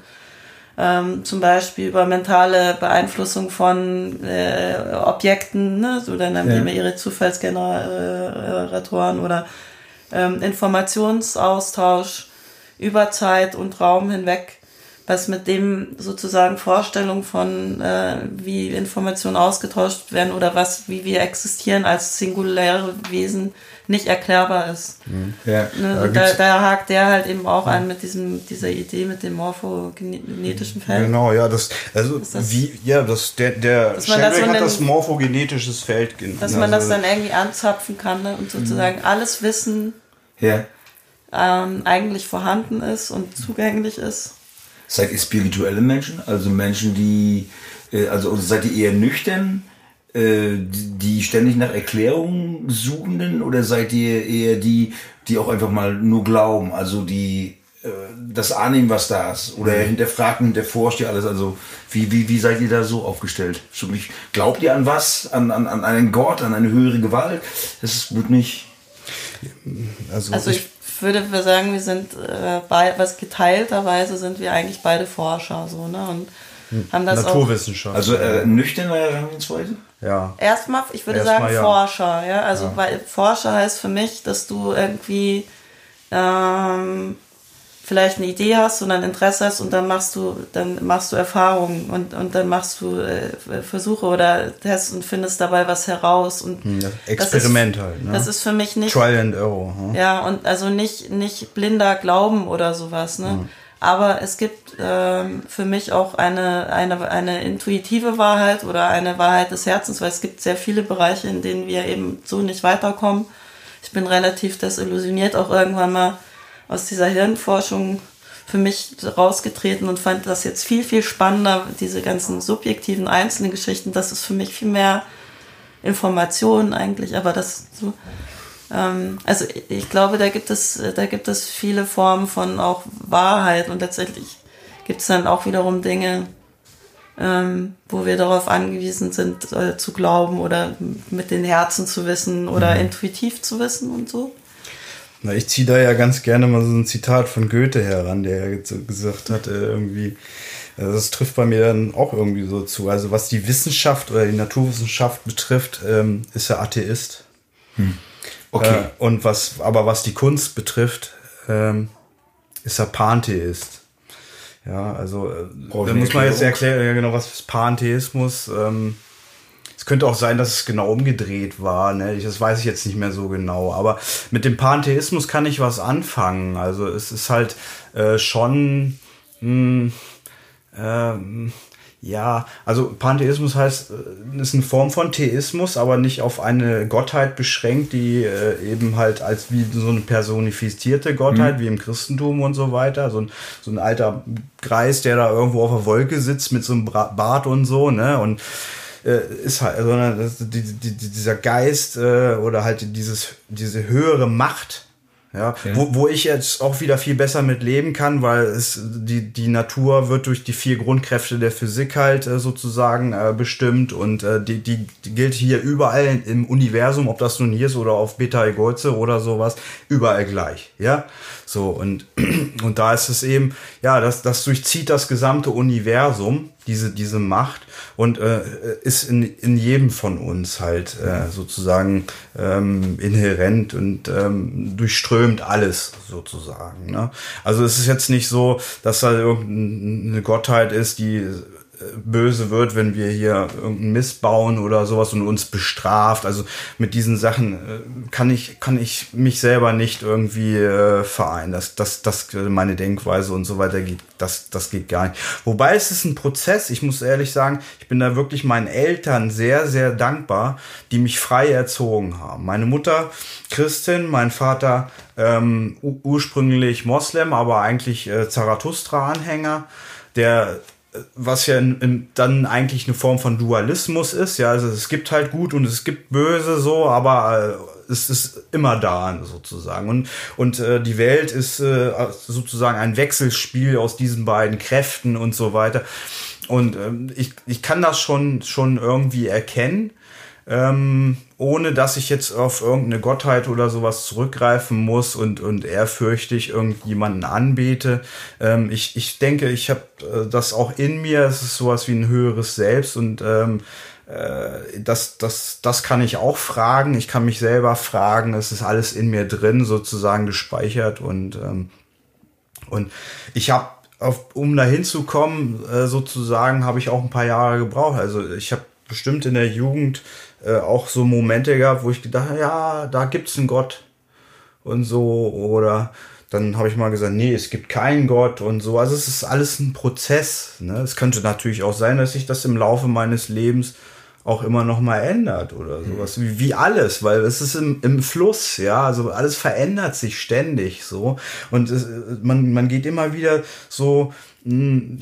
ähm, zum Beispiel über mentale Beeinflussung von äh, Objekten, ne, so dann haben die Ja. immer ihre Zufallsgeneratoren oder ähm, Informationsaustausch über Zeit und Raum hinweg, was mit dem sozusagen Vorstellung von äh, wie Informationen ausgetauscht werden oder was wie wir existieren als singuläre Wesen nicht erklärbar ist. Ja. Ne? Und da, da hakt der halt eben auch an mit diesem dieser Idee mit dem morphogenetischen Feld. Genau, ja, das, also das- wie, ja, das, der, der Dass man das hat das morphogenetisches Feld genannt. Dass man das Also, dann irgendwie anzapfen kann ne? und sozusagen alles Wissen ja. ähm, eigentlich vorhanden ist und zugänglich ist. Seid ihr spirituelle Menschen? Also Menschen, die, äh, also seid ihr eher nüchtern, äh, die ständig nach Erklärungen suchenden oder seid ihr eher die, die auch einfach mal nur glauben? Also die äh, das annehmen, was da ist. Oder er hinterfragt und hinterforscht ja alles. Also wie, wie, wie seid ihr da so aufgestellt? Für mich, glaubt ihr an was? An, an, an einen Gott, an eine höhere Gewalt? Das wird mich. Also, also ich, ich würde sagen, wir sind äh, bei, was geteilterweise sind wir eigentlich beide Forscher so, ne? Und hm. haben das Naturwissenschaft. Also äh, nüchterne Herangehensweise? Ja. Erstmal, ich würde Erstmal sagen ja. Forscher, ja. Also ja. weil Forscher heißt für mich, dass du irgendwie ähm, vielleicht eine Idee hast und ein Interesse hast und dann machst du, dann machst du Erfahrungen und, und dann machst du äh, Versuche oder Tests und findest dabei was heraus und hm, Experiment ist, halt. Ne? Das ist für mich nicht Trial and Error. Hm? Ja und also nicht nicht blinder Glauben oder sowas. Ne? Hm. Aber es gibt ähm, für mich auch eine, eine, eine intuitive Wahrheit oder eine Wahrheit des Herzens, weil es gibt sehr viele Bereiche, in denen wir eben so nicht weiterkommen. Ich bin relativ desillusioniert auch irgendwann mal aus dieser Hirnforschung für mich rausgetreten und fand das jetzt viel, viel spannender, diese ganzen subjektiven einzelnen Geschichten. Das ist für mich viel mehr Information eigentlich, aber das so. Ähm, also ich glaube, da gibt es, da gibt es viele Formen von auch Wahrheit und letztendlich gibt es dann auch wiederum Dinge, ähm, wo wir darauf angewiesen sind, äh, zu glauben oder mit den Herzen zu wissen oder mhm. intuitiv zu wissen und so. Na, ich ziehe da ja ganz gerne mal so ein Zitat von Goethe heran, der ja gesagt hat, äh, irgendwie, also das trifft bei mir dann auch irgendwie so zu. Also was die Wissenschaft oder die Naturwissenschaft betrifft, ähm, ist er Atheist. Hm. Okay. Äh, und was, aber was die Kunst betrifft, ähm, ist er Pantheist. Ja, also äh, da muss man jetzt erklären, ja genau, was ist Pantheismus. Ähm, es könnte auch sein, dass es genau umgedreht war. Ne? Das weiß ich jetzt nicht mehr so genau. Aber mit dem Pantheismus kann ich was anfangen. Also es ist halt äh, schon. Mh, hm, ähm, ja, also Pantheismus heißt, äh, ist eine Form von Theismus, aber nicht auf eine Gottheit beschränkt, die äh, eben halt als wie so eine personifizierte Gottheit, mhm. wie im Christentum und so weiter. So ein, so ein alter Greis, der da irgendwo auf der Wolke sitzt mit so einem Bart und so, ne? Und äh, ist halt, sondern die, die, dieser Geist äh, oder halt dieses, diese höhere Macht, ja, okay. wo, wo ich jetzt auch wieder viel besser mit leben kann, weil es die die Natur wird durch die vier Grundkräfte der Physik halt äh, sozusagen äh, bestimmt und äh, die, die die gilt hier überall im Universum, ob das nun hier ist oder auf Beta Egolze oder sowas, überall gleich, ja. So und und da ist es eben ja, das das durchzieht das gesamte Universum diese diese Macht und äh, ist in, in jedem von uns halt äh, sozusagen ähm, inhärent und ähm, durchströmt alles sozusagen. Ne? Also es ist jetzt nicht so, dass da irgendeine Gottheit ist, die böse wird, wenn wir hier irgendeinen Mist bauen oder sowas und uns bestraft. Also mit diesen Sachen äh, kann ich, kann ich mich selber nicht irgendwie äh, vereinen. Das, das, das, meine Denkweise und so weiter geht, das, das geht gar nicht. Wobei es ist ein Prozess. Ich muss ehrlich sagen, ich bin da wirklich meinen Eltern sehr, sehr dankbar, die mich frei erzogen haben. Meine Mutter Christin, mein Vater ähm, ursprünglich Moslem, aber eigentlich äh, Zarathustra-Anhänger der was ja in, in, dann eigentlich eine Form von Dualismus ist. Ja, also es gibt halt gut und es gibt böse so, aber äh, es ist immer da sozusagen. Und, und äh, die Welt ist äh, sozusagen ein Wechselspiel aus diesen beiden Kräften und so weiter. Und ähm, ich, ich kann das schon, schon irgendwie erkennen ähm, ohne dass ich jetzt auf irgendeine Gottheit oder sowas zurückgreifen muss und, und ehrfürchtig irgendjemanden anbete. Ähm, ich, ich denke, ich habe äh, das auch in mir, es ist sowas wie ein höheres Selbst und ähm, äh, das, das, das kann ich auch fragen. Ich kann mich selber fragen. Es ist alles in mir drin, sozusagen gespeichert und, ähm, und ich habe um da hinzukommen, äh, sozusagen, habe ich auch ein paar Jahre gebraucht. Also ich habe bestimmt in der Jugend äh, auch so Momente gehabt, wo ich gedacht habe, ja, da gibt's einen Gott und so oder dann habe ich mal gesagt, nee, es gibt keinen Gott und so. Also es ist alles ein Prozess. Ne? Es könnte natürlich auch sein, dass sich das im Laufe meines Lebens auch immer noch mal ändert oder sowas wie, wie alles, weil es ist im, im Fluss, ja, also alles verändert sich ständig so und es, man, man geht immer wieder so hm,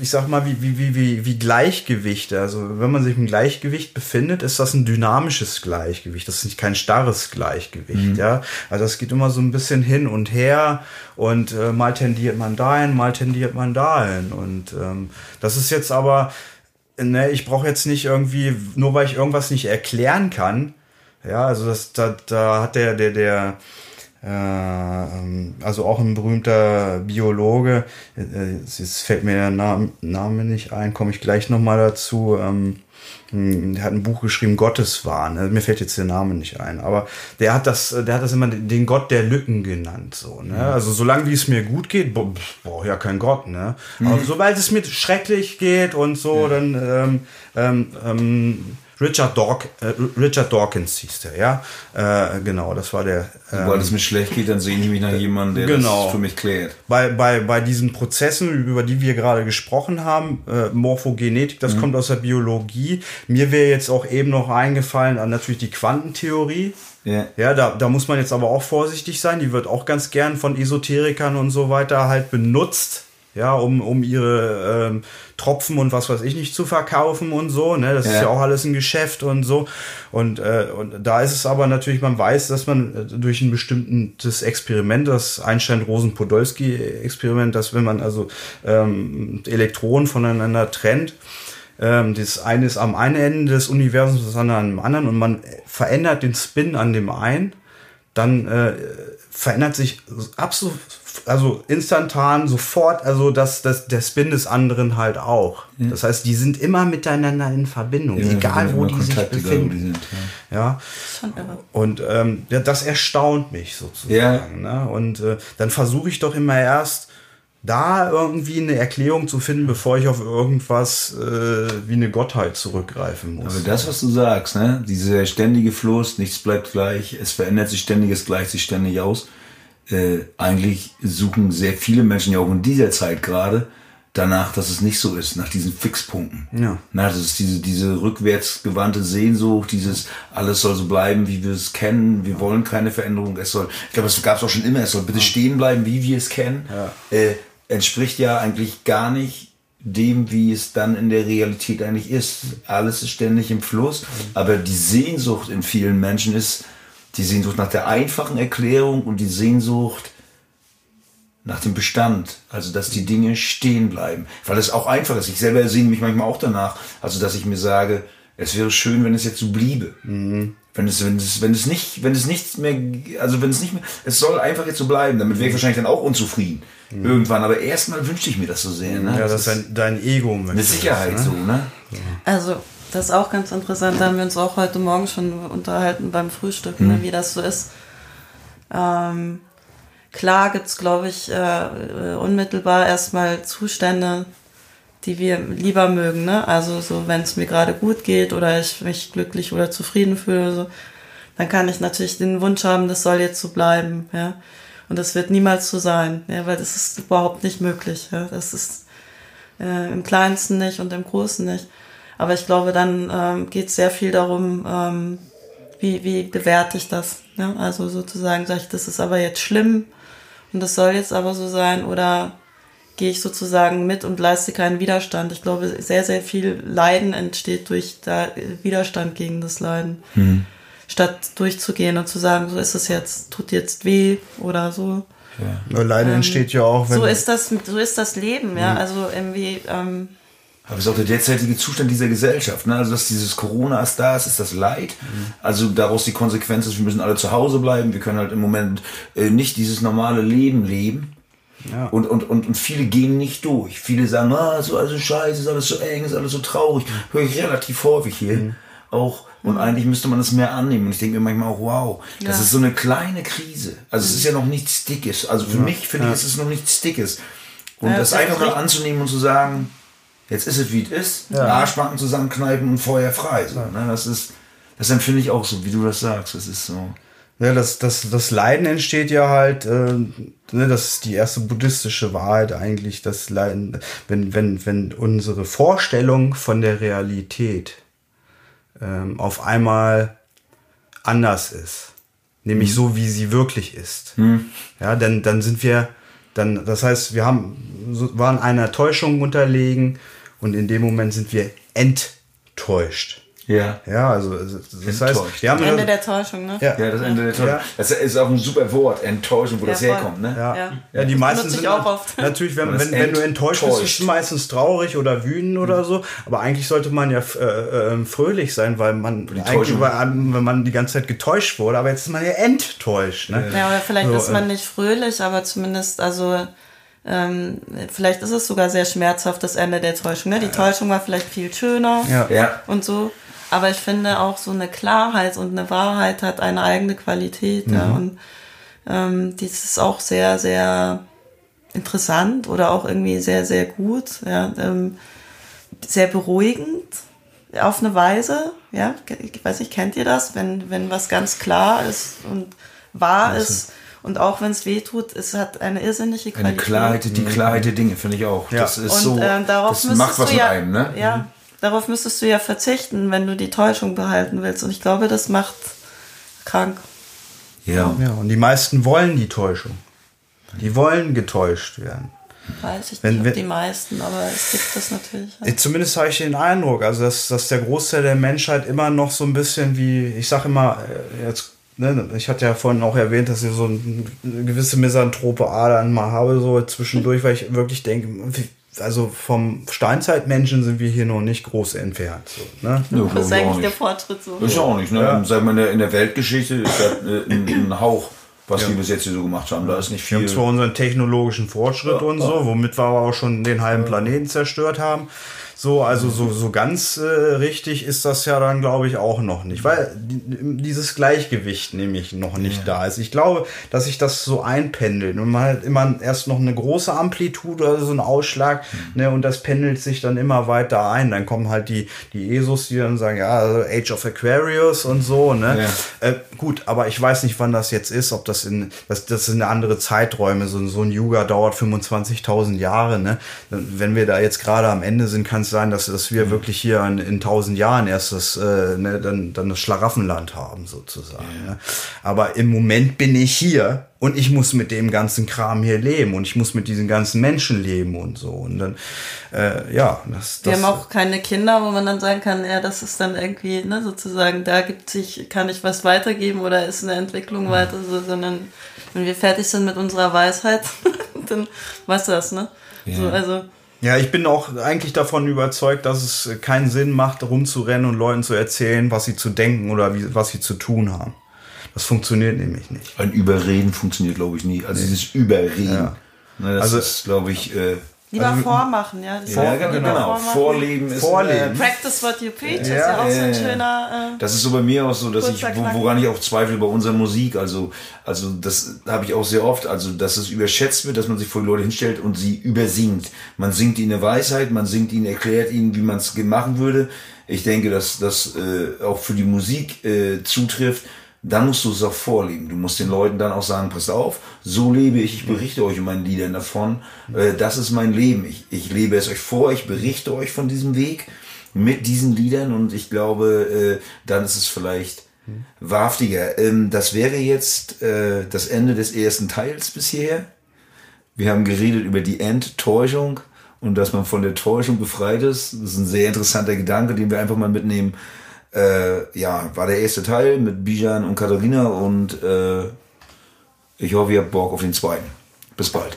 ich sag mal, wie, wie, wie, wie, wie Gleichgewichte. Also wenn man sich im Gleichgewicht befindet, ist das ein dynamisches Gleichgewicht. Das ist nicht kein starres Gleichgewicht. Mhm. Ja, also es geht immer so ein bisschen hin und her und äh, mal tendiert man dahin, mal tendiert man dahin. Und ähm, das ist jetzt aber ne, ich brauche jetzt nicht irgendwie, nur weil ich irgendwas nicht erklären kann. Ja, also das, da, da hat der, der, der, äh, ähm, also auch ein berühmter Biologe, äh, jetzt fällt mir der Name, Name nicht ein, komme ich gleich nochmal dazu, ähm, hm, der hat ein Buch geschrieben, Gotteswahn. Ne? Mir fällt jetzt der Name nicht ein, aber der hat das, der hat das immer den Gott der Lücken genannt. So, ne? Mhm. Also solange wie es mir gut geht, brauche ja kein Gott. Ne? Mhm. Aber sobald es mir schrecklich geht und so, ja. dann ähm, ähm, ähm Richard, Dawk, äh, Richard Dawkins hieß der, ja. Äh, genau, das war der. Ähm, Weil es mir schlecht geht, dann sehe ich mich nach jemandem, der genau. das für mich klärt. Bei, bei, bei diesen Prozessen, über die wir gerade gesprochen haben, äh, Morphogenetik, das mhm. kommt aus der Biologie. Mir wäre jetzt auch eben noch eingefallen an natürlich die Quantentheorie. Ja, ja da, da muss man jetzt aber auch vorsichtig sein. Die wird auch ganz gern von Esoterikern und so weiter halt benutzt ja, um, um ihre ähm, Tropfen und was weiß ich nicht zu verkaufen und so. Ne? Das ja. ist ja auch alles ein Geschäft und so. Und, äh, und da ist es aber natürlich, man weiß, dass man äh, durch ein bestimmtes Experiment, das Einstein-Rosen-Podolsky-Experiment, dass wenn man also ähm, Elektronen voneinander trennt, ähm, das eine ist am einen Ende des Universums, das andere am anderen und man verändert den Spin an dem einen, dann äh, verändert sich absolut also instantan sofort, also das, das, der Spin des anderen halt auch. Ja. Das heißt, die sind immer miteinander in Verbindung, ja, egal wo die Kontakte sich befinden. Die sind, ja. ja. Und ähm, ja, das erstaunt mich sozusagen. Ne? Und äh, dann versuche ich doch immer erst da irgendwie eine Erklärung zu finden, bevor ich auf irgendwas äh, wie eine Gottheit zurückgreifen muss. Aber das, was du sagst, ne, dieser ständige Fluss, nichts bleibt gleich, es verändert sich ständig, es gleicht sich ständig aus äh, eigentlich suchen sehr viele Menschen ja auch in dieser Zeit gerade danach, dass es nicht so ist, nach diesen Fixpunkten. Ja. Na, das ist diese, diese rückwärtsgewandte Sehnsucht, dieses alles soll so bleiben, wie wir es kennen, wir wollen keine Veränderung, es soll, ich glaube, es gab es auch schon immer, es soll bitte stehen bleiben, wie wir es kennen, ja. äh, entspricht ja eigentlich gar nicht dem, wie es dann in der Realität eigentlich ist. Alles ist ständig im Fluss, mhm. aber die Sehnsucht in vielen Menschen ist, die Sehnsucht nach der einfachen Erklärung und die Sehnsucht nach dem Bestand, also dass die Dinge stehen bleiben, weil es auch einfach ist. Ich selber sehne mich manchmal auch danach, also dass ich mir sage, es wäre schön, wenn es jetzt so bliebe. Mhm. Wenn es, wenn es, wenn es nicht, wenn es nichts mehr, also wenn es nicht mehr, es soll einfach jetzt so bleiben. Damit wäre ich wahrscheinlich dann auch unzufrieden. Mhm. Irgendwann. Aber erstmal wünschte ich mir das so sehr. Ne? Ja, das, das ist dein, dein Ego. Eine Sicherheit das, ne? so, ne? Also, das ist auch ganz interessant. Da haben wir uns auch heute Morgen schon unterhalten beim Frühstück, mhm. ne, wie das so ist. Ähm, klar gibt es, glaube ich, äh, unmittelbar erstmal Zustände, die wir lieber mögen. Ne? Also so, wenn es mir gerade gut geht oder ich mich glücklich oder zufrieden fühle, so, dann kann ich natürlich den Wunsch haben, das soll jetzt so bleiben. Ja? Und das wird niemals so sein, ja? weil das ist überhaupt nicht möglich. Ja? Das ist äh, im Kleinsten nicht und im Großen nicht. Aber ich glaube, dann ähm, geht es sehr viel darum, ähm, wie, wie bewerte ich das. Ja? Also sozusagen sage ich, das ist aber jetzt schlimm und das soll jetzt aber so sein oder gehe ich sozusagen mit und leiste keinen Widerstand. Ich glaube, sehr, sehr viel Leiden entsteht durch da Widerstand gegen das Leiden. Mhm. Statt durchzugehen und zu sagen, so ist es jetzt, tut jetzt weh oder so. Ja. Leiden ähm, entsteht ja auch, wenn. So ist das, so ist das Leben, ja. Mhm. Also irgendwie, ähm, aber es ist auch der derzeitige Zustand dieser Gesellschaft. Ne? Also, dass dieses Corona ist da ist, ist das Leid. Mhm. Also daraus die Konsequenz ist, wir müssen alle zu Hause bleiben. Wir können halt im Moment äh, nicht dieses normale Leben leben. Ja. Und, und, und, und viele gehen nicht durch. Viele sagen, ah, ist alles so scheiße, ist alles so eng, ist alles so traurig. Mhm. Höre ich relativ häufig hier. Mhm. Auch. Und mhm. eigentlich müsste man das mehr annehmen. Und ich denke mir manchmal auch, wow, ja. das ist so eine kleine Krise. Also es ist ja noch nichts Dickes. Also für ja. mich, finde ich, ist es noch nichts Dickes. Und das einfach mal anzunehmen und zu sagen, jetzt ist es wie es ist, ja. Arschbacken zusammenkneifen und Feuer frei. So, ne? Das ist, das empfinde ich auch so, wie du das sagst. Das ist so. Ja, das, das, das Leiden entsteht ja halt, äh, ne, das ist die erste buddhistische Wahrheit eigentlich, das Leiden, wenn, wenn, wenn unsere Vorstellung von der Realität ähm, auf einmal anders ist. Nämlich so, wie sie wirklich ist. Ja, denn dann sind wir, dann, das heißt, wir haben, waren einer Täuschung unterlegen und in dem Moment sind wir enttäuscht. Ja. Ja, also das heißt, Enttäuscht. wir haben Ende der Täuschung, ne? ja, Ja, das Ende der Täuschung. Ja. Das ist auch ein super Wort, Enttäuschung, wo Ja, das voll. herkommt, ne? Ja. Ja. ja, die Das meisten sind auch oft. natürlich, wenn, wenn, wenn du enttäuscht bist, ist es meistens traurig oder wütend oder so. Aber eigentlich sollte man ja äh, äh, fröhlich sein, weil man eigentlich, weil, wenn man die ganze Zeit getäuscht wurde, aber jetzt ist man ja enttäuscht. Ne? Ja, oder vielleicht So, ist man äh, nicht fröhlich, aber zumindest, also ähm, vielleicht ist es sogar sehr schmerzhaft, das Ende der Täuschung. Ne? Die Täuschung war vielleicht viel schöner Ja. Ja. und so. Aber ich finde auch so eine Klarheit und eine Wahrheit hat eine eigene Qualität. Ja, Mhm. und ähm, dies ist auch sehr, sehr interessant oder auch irgendwie sehr, sehr gut. Ja, ähm, sehr beruhigend auf eine Weise. Ja, ich weiß nicht, kennt ihr das? Wenn, wenn was ganz klar ist und wahr ist und auch wenn es weh tut, es hat eine irrsinnige Qualität. Eine Klarheit, die Klarheit der Dinge, finde ich auch. Ja. Das ist Und so, ähm, darauf das macht was du mit ja, einem, ne? Ja, darauf müsstest du ja verzichten, wenn du die Täuschung behalten willst. Und ich glaube, das macht krank. Ja. Ja, und die meisten wollen die Täuschung. Die wollen getäuscht werden. Weiß ich Wenn- nicht, ob wenn- die meisten, aber es gibt das natürlich. Ja. Zumindest habe ich den Eindruck, also dass, dass der Großteil der Menschheit immer noch so ein bisschen wie, ich sage immer, äh, jetzt, ne, ich hatte ja vorhin auch erwähnt, dass ich so ein, eine gewisse misanthrope Adern mal habe, so zwischendurch, weil ich wirklich denke, also vom Steinzeitmenschen sind wir hier noch nicht groß entfernt. So, ne? Ja, Das ist eigentlich der nicht. Fortschritt so. Ist ja auch nicht, ne? Ja. Sag mal, in der, Weltgeschichte ist das äh, ein, ein Hauch, was wir bis jetzt hier so gemacht haben. Da ist nicht Wir viel. haben zwar unseren technologischen Fortschritt und so, womit wir aber auch schon den halben Planeten zerstört haben. So, also so, so ganz äh, richtig ist das ja dann, glaube ich, auch noch nicht, weil die, dieses Gleichgewicht nämlich noch nicht da ist. Ich glaube, dass sich das so einpendelt und man hat immer erst noch eine große Amplitude, also so einen Ausschlag, ne, und das pendelt sich dann immer weiter ein. Dann kommen halt die, die ESOs, die dann sagen, ja, also Age of Aquarius und so, ne. Äh, gut, aber ich weiß nicht, wann das jetzt ist, ob das in, das, das sind andere Zeiträume, so, so ein Yuga dauert 25.000 Jahre, ne. Wenn wir da jetzt gerade am Ende sind, kann es sein, dass, dass wir wirklich hier in, in 1000 Jahren erst das, äh, ne, dann, dann das Schlaraffenland haben, sozusagen. Ne? Aber im Moment bin ich hier und ich muss mit dem ganzen Kram hier leben und ich muss mit diesen ganzen Menschen leben und so. Und dann, äh, ja, das, Wir das haben auch keine Kinder, wo man dann sagen kann, ja, das ist dann irgendwie, ne, sozusagen, da gibt sich, kann ich was weitergeben oder ist eine Entwicklung weiter, so, sondern wenn wir fertig sind mit unserer Weisheit, dann war's das, ne? So, also, Ja, ich bin auch eigentlich davon überzeugt, dass es keinen Sinn macht, rumzurennen und Leuten zu erzählen, was sie zu denken oder wie, was sie zu tun haben. Das funktioniert nämlich nicht. Ein Überreden funktioniert, glaube ich, nie. Also dieses Überreden. Ja. Ne, das Also- ist, glaube ich, äh, lieber Also, vormachen, ja. Das ja, genau, lieber genau. vormachen. Vorleben ist Vorleben. Äh, Practice what you preach, ist Ja, ja auch so ein ja, ja. schöner, äh, Das ist so bei mir auch so, dass ich, woran ich auch zweifle bei unserer Musik. Also, also das habe ich auch sehr oft, also dass es überschätzt wird, dass man sich vor die Leute hinstellt und sie übersingt. Man singt ihnen eine Weisheit, man singt ihnen, erklärt ihnen, wie man es machen würde. Ich denke, dass das äh, auch für die Musik äh, zutrifft. Dann musst du es auch vorleben. Du musst den Leuten dann auch sagen, passt auf, so lebe ich, ich berichte euch in meinen Liedern davon. Äh, das ist mein Leben. Ich, ich lebe es euch vor, ich berichte euch von diesem Weg mit diesen Liedern und ich glaube, äh, dann ist es vielleicht wahrhaftiger. Ähm, das wäre jetzt äh, das Ende des ersten Teils bis hierher. Wir haben geredet über die Enttäuschung und dass man von der Täuschung befreit ist. Das ist ein sehr interessanter Gedanke, den wir einfach mal mitnehmen. Äh, ja, war der erste Teil mit Bijan und Katharina und äh, ich hoffe, ihr habt Bock auf den zweiten. Bis bald.